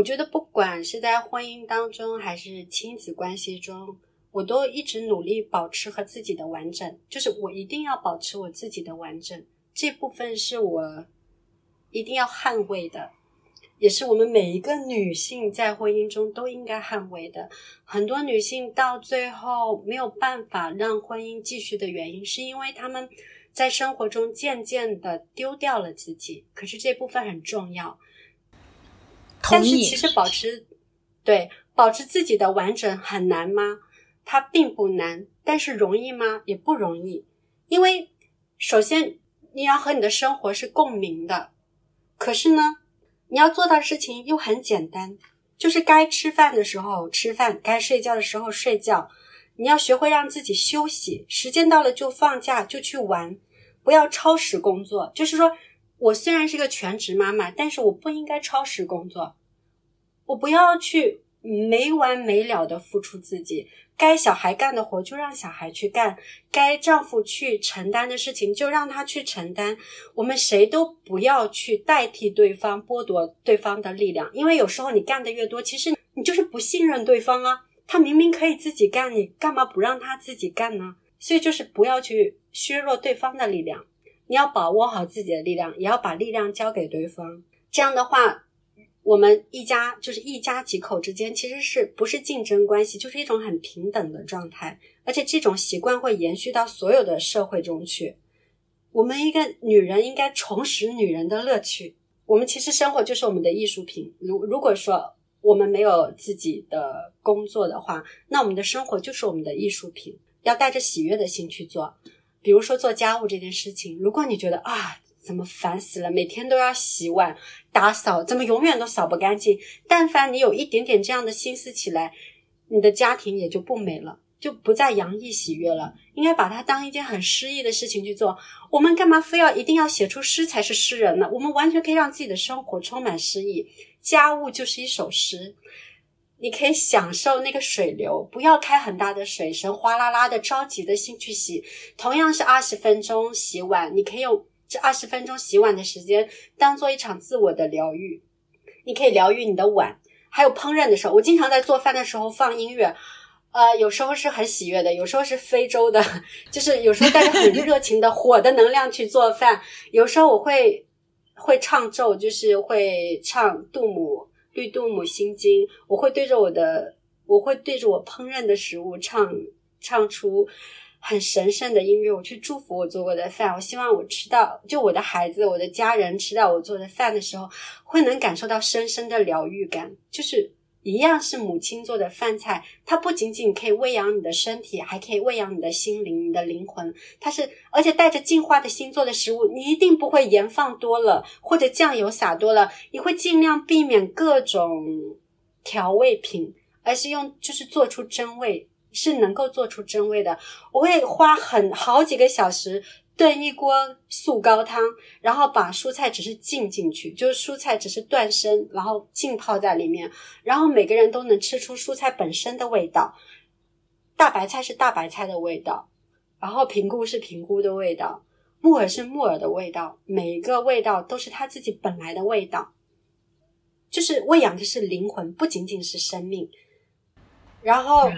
我觉得，不管是在婚姻当中，还是亲子关系中，我都一直努力保持和自己的完整。就是我一定要保持我自己的完整，这部分是我一定要捍卫的，也是我们每一个女性在婚姻中都应该捍卫的。很多女性到最后没有办法让婚姻继续的原因，是因为她们在生活中渐渐的丢掉了自己。可是这部分很重要。但是其实保持，对保持自己的完整很难吗？它并不难，但是容易吗？也不容易。因为首先你要和你的生活是共鸣的，可是呢，你要做到的事情又很简单，就是该吃饭的时候吃饭，该睡觉的时候睡觉。你要学会让自己休息，时间到了就放假就去玩，不要超时工作。就是说。我虽然是个全职妈妈，但是我不应该超时工作。我不要去没完没了的付出自己，该小孩干的活就让小孩去干，该丈夫去承担的事情就让他去承担。我们谁都不要去代替对方，剥夺对方的力量，因为有时候你干的越多，其实你就是不信任对方啊。他明明可以自己干，你干嘛不让他自己干呢？所以就是不要去削弱对方的力量。你要把握好自己的力量，也要把力量交给对方。这样的话，我们一家就是一家几口之间，其实是不是竞争关系，就是一种很平等的状态。而且这种习惯会延续到所有的社会中去。我们一个女人应该重拾女人的乐趣。我们其实生活就是我们的艺术品。如如果说我们没有自己的工作的话，那我们的生活就是我们的艺术品。要带着喜悦的心去做。比如说做家务这件事情，如果你觉得啊，怎么烦死了，每天都要洗碗、打扫，怎么永远都扫不干净？但凡你有一点点这样的心思起来，你的家庭也就不美了，就不再洋溢喜悦了。应该把它当一件很诗意的事情去做。我们干嘛非要一定要写出诗才是诗人呢？我们完全可以让自己的生活充满诗意，家务就是一首诗。你可以享受那个水流，不要开很大的水声，哗啦啦的着急的心去洗。同样是二十分钟洗碗，你可以用这二十分钟洗碗的时间当做一场自我的疗愈。你可以疗愈你的碗，还有烹饪的时候，我经常在做饭的时候放音乐，呃，有时候是很喜悦的，有时候是非洲的，就是有时候带着很热情的火的能量去做饭。有时候我会会唱咒，就是会唱杜姆。绿度母心经，我会对着我的我会对着我烹饪的食物唱唱出很神圣的音乐，我去祝福我做过的饭。我希望我吃到，就我的孩子、我的家人吃到我做的饭的时候，会能感受到深深的疗愈感，就是。一样是母亲做的饭菜，它不仅仅可以喂养你的身体，还可以喂养你的心灵、你的灵魂。它是而且带着净化的心做的食物，你一定不会盐放多了或者酱油撒多了，你会尽量避免各种调味品，而是用就是做出真味，是能够做出真味的。我会花很好几个小时。炖一锅素高汤，然后把蔬菜只是浸进去，就是蔬菜只是断生，然后浸泡在里面，然后每个人都能吃出蔬菜本身的味道。大白菜是大白菜的味道，然后平菇是平菇的味道，木耳是木耳的味道，每一个味道都是它自己本来的味道，就是喂养的是灵魂，不仅仅是生命。然后，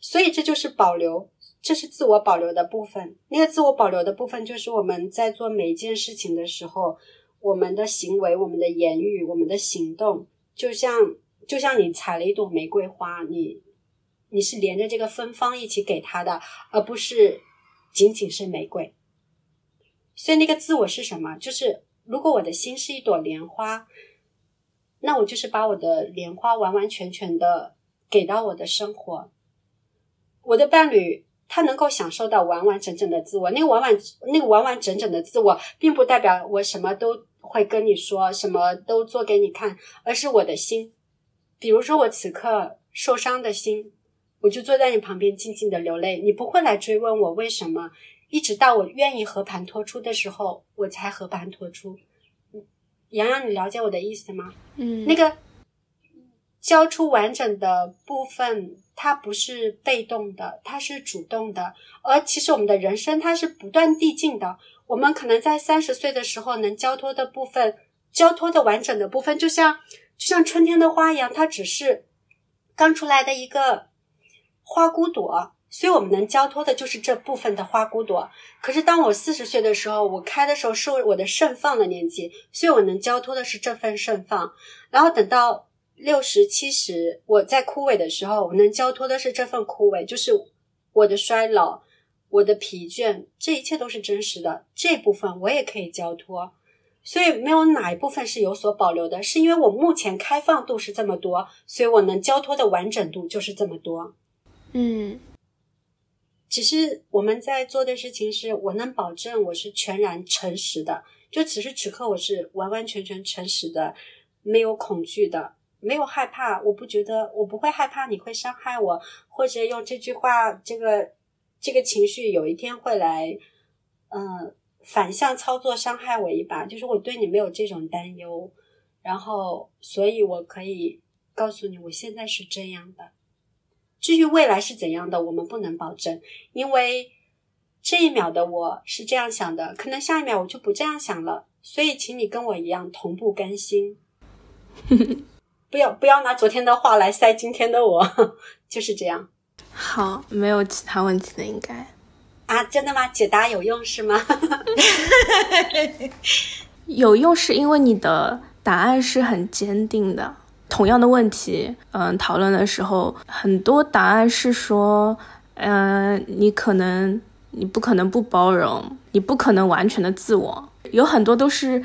所以这就是保留。这是自我保留的部分。那个自我保留的部分，就是我们在做每一件事情的时候，我们的行为、我们的言语、我们的行动，就像就像你采了一朵玫瑰花，你你是连着这个芬芳一起给他的，而不是仅仅是玫瑰。所以那个自我是什么？就是如果我的心是一朵莲花，那我就是把我的莲花完完全全的给到我的生活，我的伴侣。他能够享受到完完整整的自我，那个完完那个完完整整的自我，并不代表我什么都会跟你说，什么都做给你看，而是我的心。比如说我此刻受伤的心，我就坐在你旁边静静的流泪，你不会来追问我为什么，一直到我愿意和盘托出的时候，我才和盘托出。洋洋，你了解我的意思吗？嗯，那个交出完整的部分。它不是被动的，它是主动的。而其实我们的人生它是不断递进的。我们可能在三十岁的时候能交托的部分，交托的完整的部分，就像就像春天的花一样，它只是刚出来的一个花骨朵，所以我们能交托的就是这部分的花骨朵。可是当我四十岁的时候，我开的时候是我的盛放的年纪，所以我能交托的是这份盛放。然后等到。六十七十，我在枯萎的时候，我能交托的是这份枯萎，就是我的衰老，我的疲倦，这一切都是真实的。这部分我也可以交托，所以没有哪一部分是有所保留的，是因为我目前开放度是这么多，所以我能交托的完整度就是这么多。嗯，只是我们在做的事情是，我能保证我是全然诚实的，就此时此刻我是完完全全诚实的，没有恐惧的。没有害怕，我不觉得，我不会害怕你会伤害我，或者用这句话，这个这个情绪有一天会来，嗯，反向操作伤害我一把，就是我对你没有这种担忧，然后，所以我可以告诉你，我现在是这样的。至于未来是怎样的，我们不能保证，因为这一秒的我是这样想的，可能下一秒我就不这样想了，所以，请你跟我一样同步更新。不要不要拿昨天的话来塞今天的我，就是这样。好，没有其他问题了，应该。啊，真的吗？解答有用是吗？有用是因为你的答案是很坚定的。同样的问题，嗯，讨论的时候，很多答案是说，嗯，你可能你不可能不包容，你不可能完全的自我，有很多都是。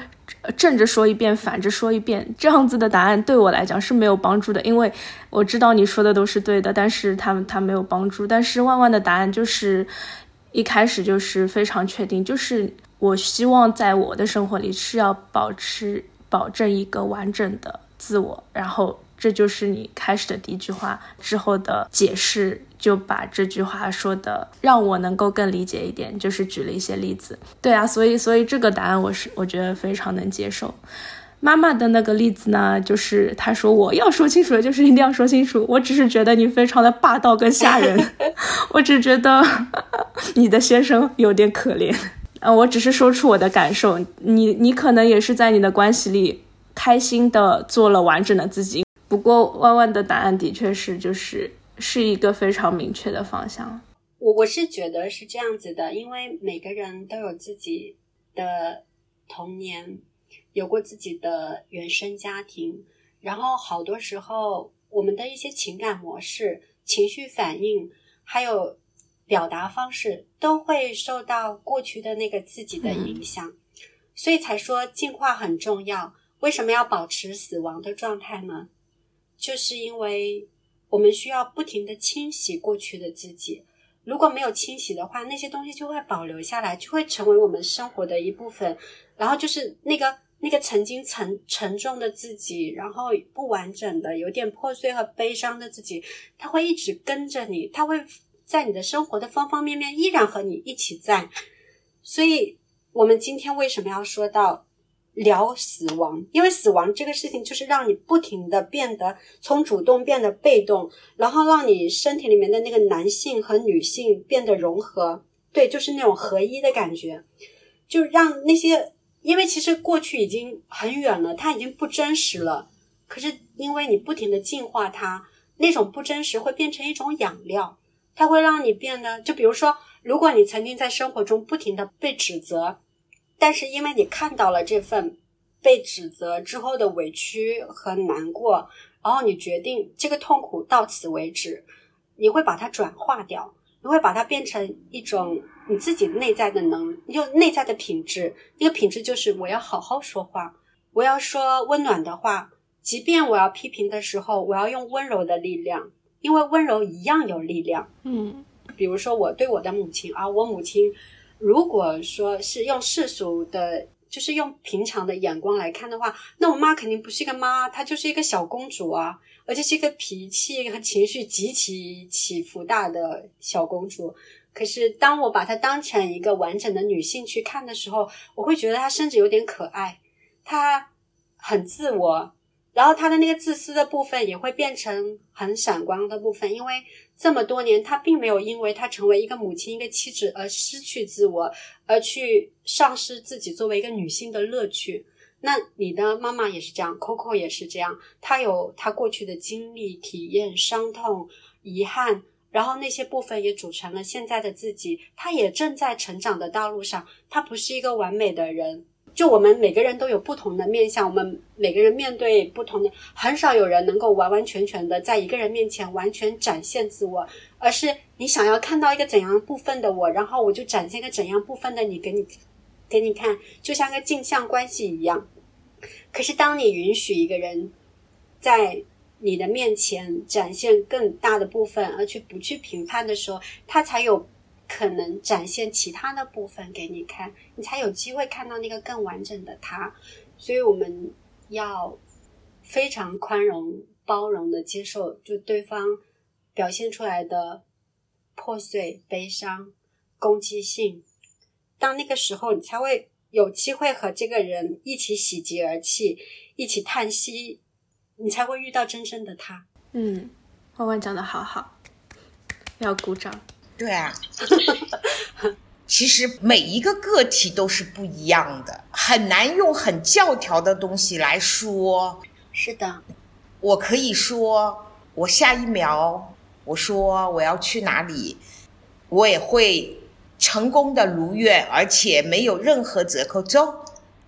正着说一遍，反着说一遍，这样子的答案对我来讲是没有帮助的，因为我知道你说的都是对的，但是他们他没有帮助。但是万万的答案就是一开始就是非常确定，就是我希望在我的生活里是要保持保证一个完整的自我，然后。这就是你开始的第一句话之后的解释，就把这句话说的让我能够更理解一点，就是举了一些例子。对啊，所以所以这个答案我是我觉得非常能接受。妈妈的那个例子呢，就是她说我要说清楚的，就是一定要说清楚。我只是觉得你非常的霸道跟吓人，我只觉得你的先生有点可怜。呃，我只是说出我的感受，你你可能也是在你的关系里开心的做了完整的自己。不过，万万的答案的确是，就是是一个非常明确的方向。我我是觉得是这样子的，因为每个人都有自己的童年，有过自己的原生家庭，然后好多时候我们的一些情感模式、情绪反应，还有表达方式，都会受到过去的那个自己的影响，所以才说进化很重要。为什么要保持死亡的状态呢？就是因为我们需要不停的清洗过去的自己。如果没有清洗的话，那些东西就会保留下来，就会成为我们生活的一部分。然后就是那个那个曾经沉沉重的自己，然后不完整的、有点破碎和悲伤的自己，他会一直跟着你，他会在你的生活的方方面面依然和你一起在。所以，我们今天为什么要说到？聊死亡，因为死亡这个事情就是让你不停的变得从主动变得被动，然后让你身体里面的那个男性和女性变得融合，对，就是那种合一的感觉，就让那些，因为其实过去已经很远了，它已经不真实了，可是因为你不停的进化它，那种不真实会变成一种养料，它会让你变得，就比如说，如果你曾经在生活中不停的被指责。但是因为你看到了这份被指责之后的委屈和难过，然后你决定这个痛苦到此为止，你会把它转化掉，你会把它变成一种你自己内在的能，就内在的品质。那个品质就是我要好好说话，我要说温暖的话，即便我要批评的时候，我要用温柔的力量，因为温柔一样有力量。嗯，比如说我对我的母亲啊，我母亲。如果说是用世俗的，就是用平常的眼光来看的话，那我妈肯定不是一个妈，她就是一个小公主啊，而且是一个脾气和情绪极其起伏大的小公主。可是当我把她当成一个完整的女性去看的时候，我会觉得她甚至有点可爱，她很自我。然后他的那个自私的部分也会变成很闪光的部分，因为这么多年他并没有因为他成为一个母亲、一个妻子而失去自我，而去丧失自己作为一个女性的乐趣。那你的妈妈也是这样，Coco 也是这样，她有她过去的经历、体验、伤痛、遗憾，然后那些部分也组成了现在的自己。她也正在成长的道路上，她不是一个完美的人。就我们每个人都有不同的面相，我们每个人面对不同的，很少有人能够完完全全的在一个人面前完全展现自我，而是你想要看到一个怎样部分的我，然后我就展现个怎样部分的你给你，给你看，就像个镜像关系一样。可是当你允许一个人在你的面前展现更大的部分，而去不去评判的时候，他才有。可能展现其他的部分给你看，你才有机会看到那个更完整的他。所以我们要非常宽容、包容的接受，就对方表现出来的破碎、悲伤、攻击性。到那个时候，你才会有机会和这个人一起喜极而泣，一起叹息，你才会遇到真正的他。嗯，万万讲的好好，要鼓掌。对啊，其实每一个个体都是不一样的，很难用很教条的东西来说。是的，我可以说，我下一秒我说我要去哪里，我也会成功的如愿，而且没有任何折扣。走，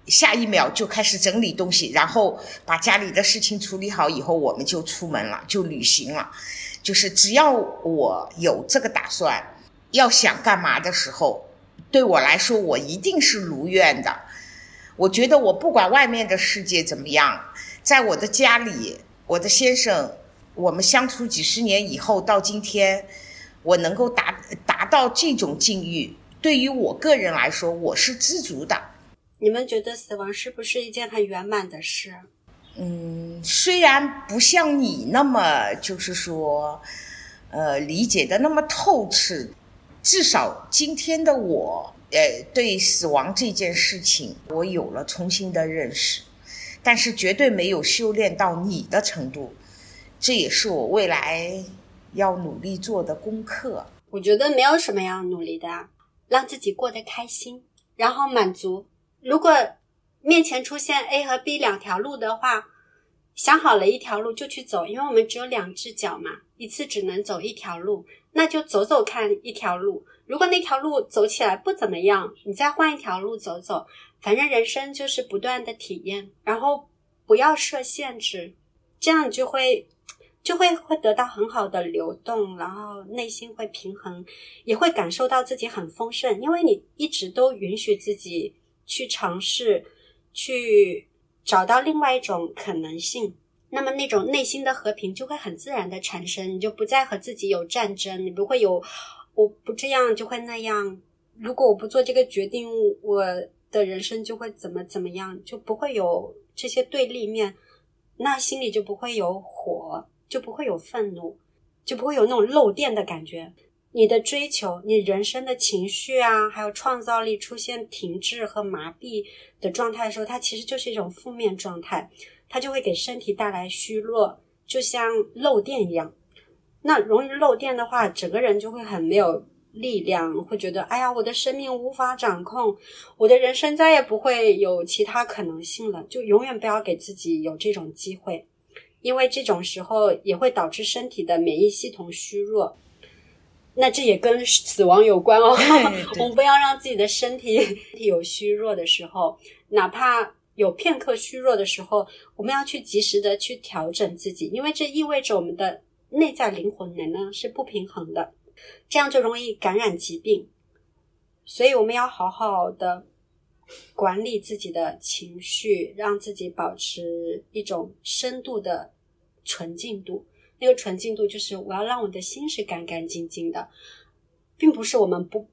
下一秒就开始整理东西，然后把家里的事情处理好以后，我们就出门了，就旅行了。就是只要我有这个打算，要想干嘛的时候，对我来说，我一定是如愿的。我觉得我不管外面的世界怎么样，在我的家里，我的先生，我们相处几十年以后到今天，我能够达达到这种境遇，对于我个人来说，我是知足的。你们觉得死亡是不是一件很圆满的事？嗯，虽然不像你那么，就是说，呃，理解的那么透彻，至少今天的我，呃，对死亡这件事情，我有了重新的认识，但是绝对没有修炼到你的程度，这也是我未来要努力做的功课。我觉得没有什么要努力的，让自己过得开心，然后满足。如果面前出现 A 和 B 两条路的话，想好了一条路就去走，因为我们只有两只脚嘛，一次只能走一条路，那就走走看一条路。如果那条路走起来不怎么样，你再换一条路走走。反正人生就是不断的体验，然后不要设限制，这样你就会就会会得到很好的流动，然后内心会平衡，也会感受到自己很丰盛，因为你一直都允许自己去尝试，去找到另外一种可能性。那么那种内心的和平就会很自然的产生，你就不再和自己有战争，你不会有我不这样就会那样，如果我不做这个决定，我的人生就会怎么怎么样，就不会有这些对立面，那心里就不会有火。就不会有愤怒，就不会有那种漏电的感觉。你的追求，你人生的情绪啊，还有创造力出现停滞和麻痹的状态的时候，它其实就是一种负面状态，它就会给身体带来虚弱，就像漏电一样。那容易漏电的话，整个人就会很没有力量，会觉得哎呀，我的生命无法掌控，我的人生再也不会有其他可能性了。就永远不要给自己有这种机会。因为这种时候也会导致身体的免疫系统虚弱，那这也跟死亡有关哦。我们不要让自己的身 体有虚弱的时候，哪怕有片刻虚弱的时候，我们要去及时的去调整自己，因为这意味着我们的内在灵魂能量是不平衡的，这样就容易感染疾病。所以我们要好好的。管理自己的情绪，让自己保持一种深度的纯净度。那个纯净度就是我要让我的心是干干净净的，并不是我们不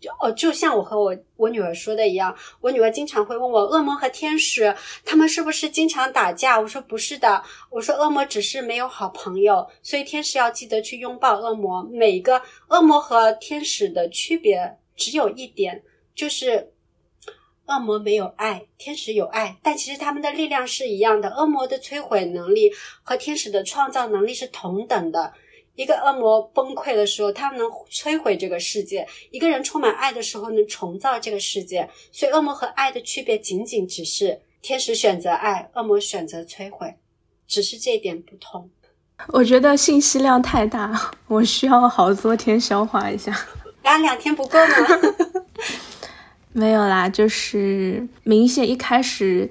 就哦，就像我和我我女儿说的一样，我女儿经常会问我，恶魔和天使他们是不是经常打架？我说不是的，我说恶魔只是没有好朋友，所以天使要记得去拥抱恶魔。每个恶魔和天使的区别只有一点，就是。恶魔没有爱，天使有爱，但其实他们的力量是一样的。恶魔的摧毁能力和天使的创造能力是同等的。一个恶魔崩溃的时候，他能摧毁这个世界；一个人充满爱的时候，能重造这个世界。所以，恶魔和爱的区别仅仅只是天使选择爱，恶魔选择摧毁，只是这一点不同。我觉得信息量太大，我需要好多天消化一下。啊，两天不够吗？没有啦，就是明显一开始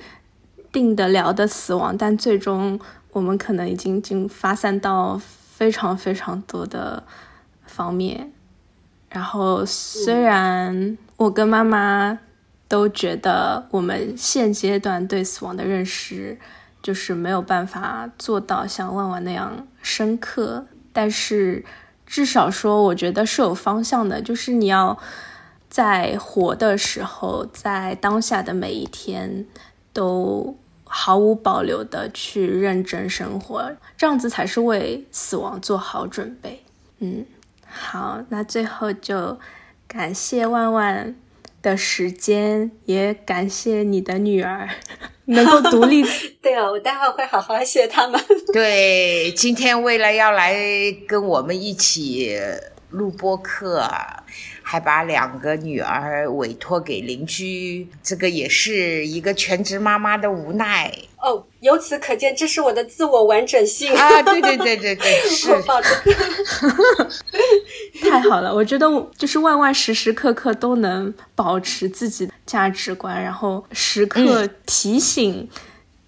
定的聊的死亡，但最终我们可能已经经发散到非常非常多的方面。然后虽然我跟妈妈都觉得我们现阶段对死亡的认识就是没有办法做到像万万那样深刻，但是至少说，我觉得是有方向的，就是你要。在活的时候，在当下的每一天，都毫无保留的去认真生活，这样子才是为死亡做好准备。嗯，好，那最后就感谢万万的时间，也感谢你的女儿能够独立。对哦，我待会会好好谢他们。对，今天为了要来跟我们一起录播课。还把两个女儿委托给邻居，这个也是一个全职妈妈的无奈哦。由此可见，这是我的自我完整性啊！对对对对对，是。太好了，我觉得就是万万时时刻刻都能保持自己的价值观，然后时刻提醒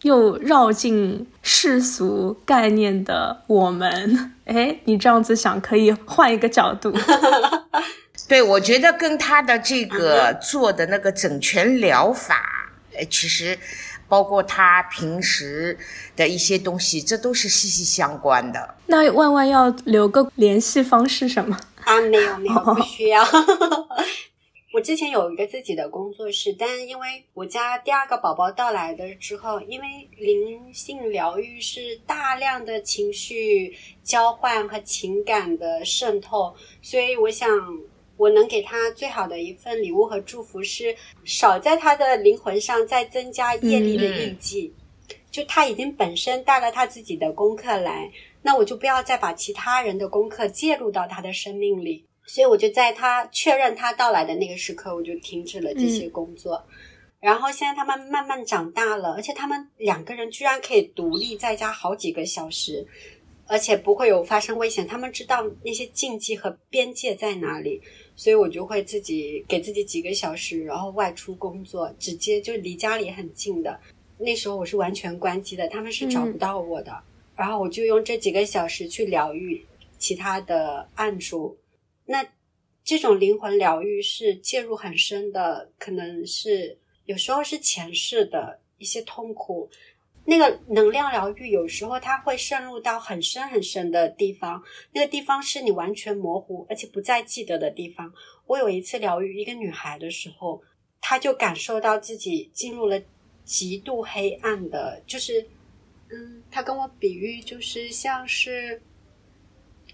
又绕进世俗概念的我们。哎，你这样子想，可以换一个角度。对，我觉得跟他的这个做的那个整全疗法，呃，其实包括他平时的一些东西，这都是息息相关的。那万万要留个联系方式什么？啊，没有没有，不需要。我之前有一个自己的工作室，但因为我家第二个宝宝到来的之后，因为灵性疗愈是大量的情绪交换和情感的渗透，所以我想。我能给他最好的一份礼物和祝福是少在他的灵魂上再增加业力的印记，就他已经本身带了他自己的功课来，那我就不要再把其他人的功课介入到他的生命里，所以我就在他确认他到来的那个时刻，我就停止了这些工作。然后现在他们慢慢长大了，而且他们两个人居然可以独立在家好几个小时，而且不会有发生危险。他们知道那些禁忌和边界在哪里。所以我就会自己给自己几个小时，然后外出工作，直接就离家里很近的。那时候我是完全关机的，他们是找不到我的。然后我就用这几个小时去疗愈其他的暗处。那这种灵魂疗愈是介入很深的，可能是有时候是前世的一些痛苦。那个能量疗愈有时候它会渗入到很深很深的地方，那个地方是你完全模糊而且不再记得的地方。我有一次疗愈一个女孩的时候，她就感受到自己进入了极度黑暗的，就是。嗯，她跟我比喻就是像是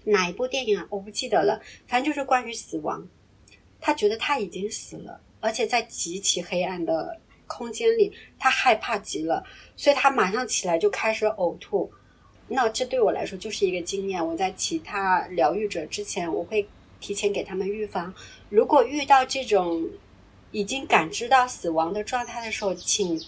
哪一部电影啊？我不记得了，反正就是关于死亡。她觉得他已经死了，而且在极其黑暗的空间里，他害怕极了，所以他马上起来就开始呕吐。那这对我来说就是一个经验。我在其他疗愈者之前，我会提前给他们预防。如果遇到这种已经感知到死亡的状态的时候，请。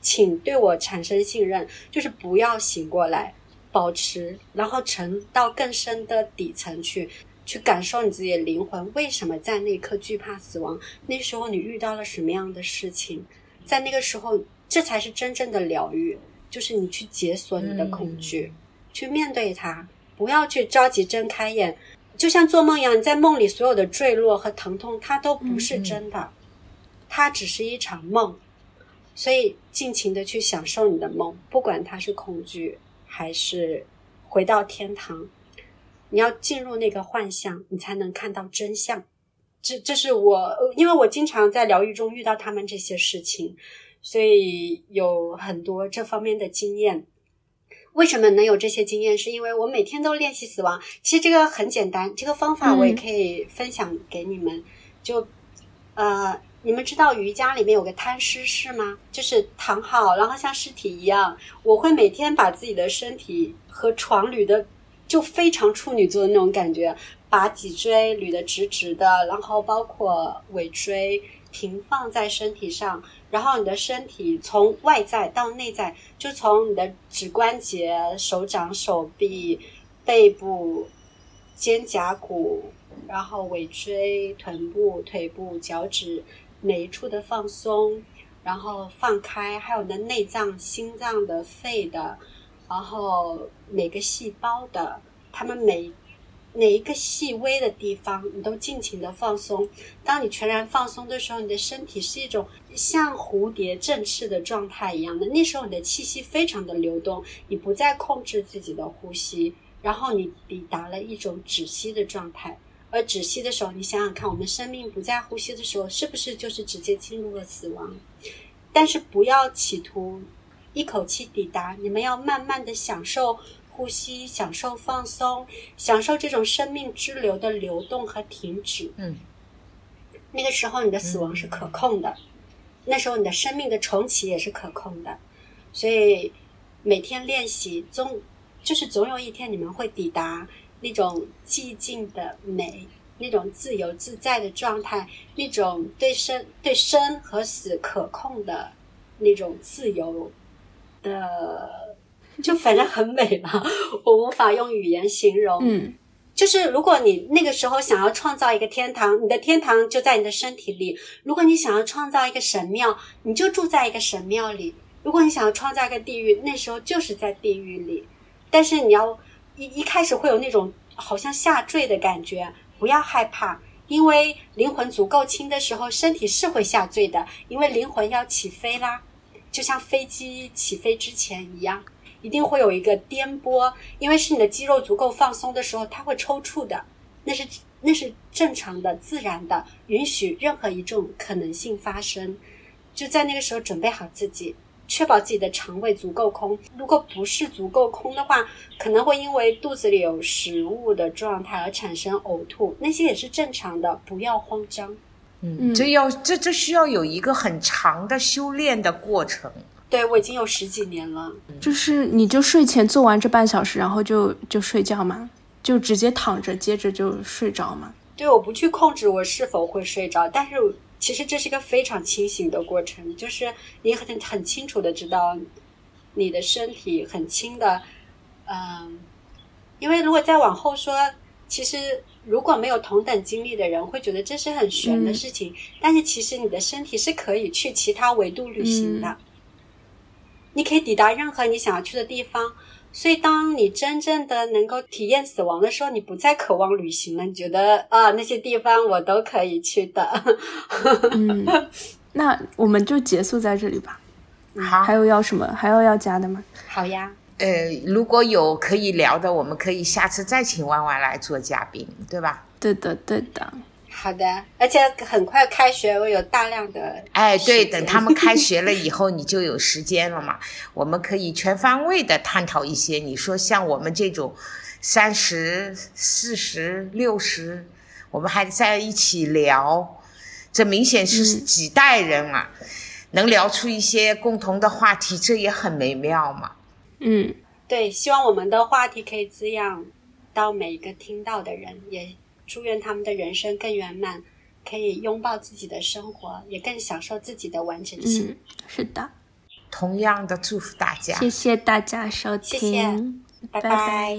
请对我产生信任，就是不要醒过来，保持，然后沉到更深的底层去，去感受你自己的灵魂为什么在那一刻惧怕死亡。那时候你遇到了什么样的事情？在那个时候，这才是真正的疗愈，就是你去解锁你的恐惧，去面对它，不要去着急睁开眼，就像做梦一样，你在梦里所有的坠落和疼痛，它都不是真的，它只是一场梦。所以，尽情的去享受你的梦，不管它是恐惧还是回到天堂，你要进入那个幻象，你才能看到真相。这，这是我，因为我经常在疗愈中遇到他们这些事情，所以有很多这方面的经验。为什么能有这些经验？是因为我每天都练习死亡。其实这个很简单，这个方法我也可以分享给你们。就，呃。你们知道瑜伽里面有个摊尸式吗？就是躺好，然后像尸体一样。我会每天把自己的身体和床捋的，就非常处女座的那种感觉，把脊椎捋得直直的，然后包括尾椎平放在身体上，然后你的身体从外在到内在，就从你的指关节、手掌、手臂、背部、肩胛骨，然后尾椎、臀部、腿部、脚趾。每一处的放松，然后放开，还有你的内脏、心脏的、肺的，然后每个细胞的，它们每哪一个细微的地方，你都尽情的放松。当你全然放松的时候，你的身体是一种像蝴蝶振翅的状态一样的。那时候你的气息非常的流动，你不再控制自己的呼吸，然后你抵达了一种止息的状态。而止息的时候，你想想看，我们生命不再呼吸的时候，是不是就是直接进入了死亡？但是不要企图一口气抵达，你们要慢慢的享受呼吸，享受放松，享受这种生命之流的流动和停止。嗯，那个时候你的死亡是可控的，那时候你的生命的重启也是可控的。所以每天练习，总就是总有一天你们会抵达。那种寂静的美，那种自由自在的状态，那种对生对生和死可控的那种自由的，就反正很美了，我无法用语言形容。嗯，就是如果你那个时候想要创造一个天堂，你的天堂就在你的身体里；如果你想要创造一个神庙，你就住在一个神庙里；如果你想要创造一个地狱，那时候就是在地狱里。但是你要。一一开始会有那种好像下坠的感觉，不要害怕，因为灵魂足够轻的时候，身体是会下坠的，因为灵魂要起飞啦，就像飞机起飞之前一样，一定会有一个颠簸，因为是你的肌肉足够放松的时候，它会抽搐的，那是那是正常的、自然的，允许任何一种可能性发生，就在那个时候准备好自己。确保自己的肠胃足够空，如果不是足够空的话，可能会因为肚子里有食物的状态而产生呕吐，那些也是正常的，不要慌张。嗯，这要这这需要有一个很长的修炼的过程。对我已经有十几年了，就是你就睡前做完这半小时，然后就就睡觉嘛，就直接躺着，接着就睡着嘛。对，我不去控制我是否会睡着，但是。其实这是一个非常清醒的过程，就是你很很清楚的知道你的身体很轻的，嗯，因为如果再往后说，其实如果没有同等经历的人会觉得这是很玄的事情，但是其实你的身体是可以去其他维度旅行的。你可以抵达任何你想要去的地方。所以，当你真正的能够体验死亡的时候，你不再渴望旅行了。你觉得啊，那些地方我都可以去的。嗯，那我们就结束在这里吧。好，还有要什么？还有要加的吗？好呀。呃，如果有可以聊的，我们可以下次再请弯弯来做嘉宾，对吧？对的，对的。好的，而且很快开学，我有大量的哎，对，等他们开学了以后，你就有时间了嘛。我们可以全方位的探讨一些。你说像我们这种三十四十六十，我们还在一起聊，这明显是几代人啊，能聊出一些共同的话题，这也很美妙嘛。嗯，对，希望我们的话题可以滋养到每一个听到的人，也。祝愿他们的人生更圆满，可以拥抱自己的生活，也更享受自己的完整性。嗯，是的，同样的祝福大家。谢谢大家收听，拜拜。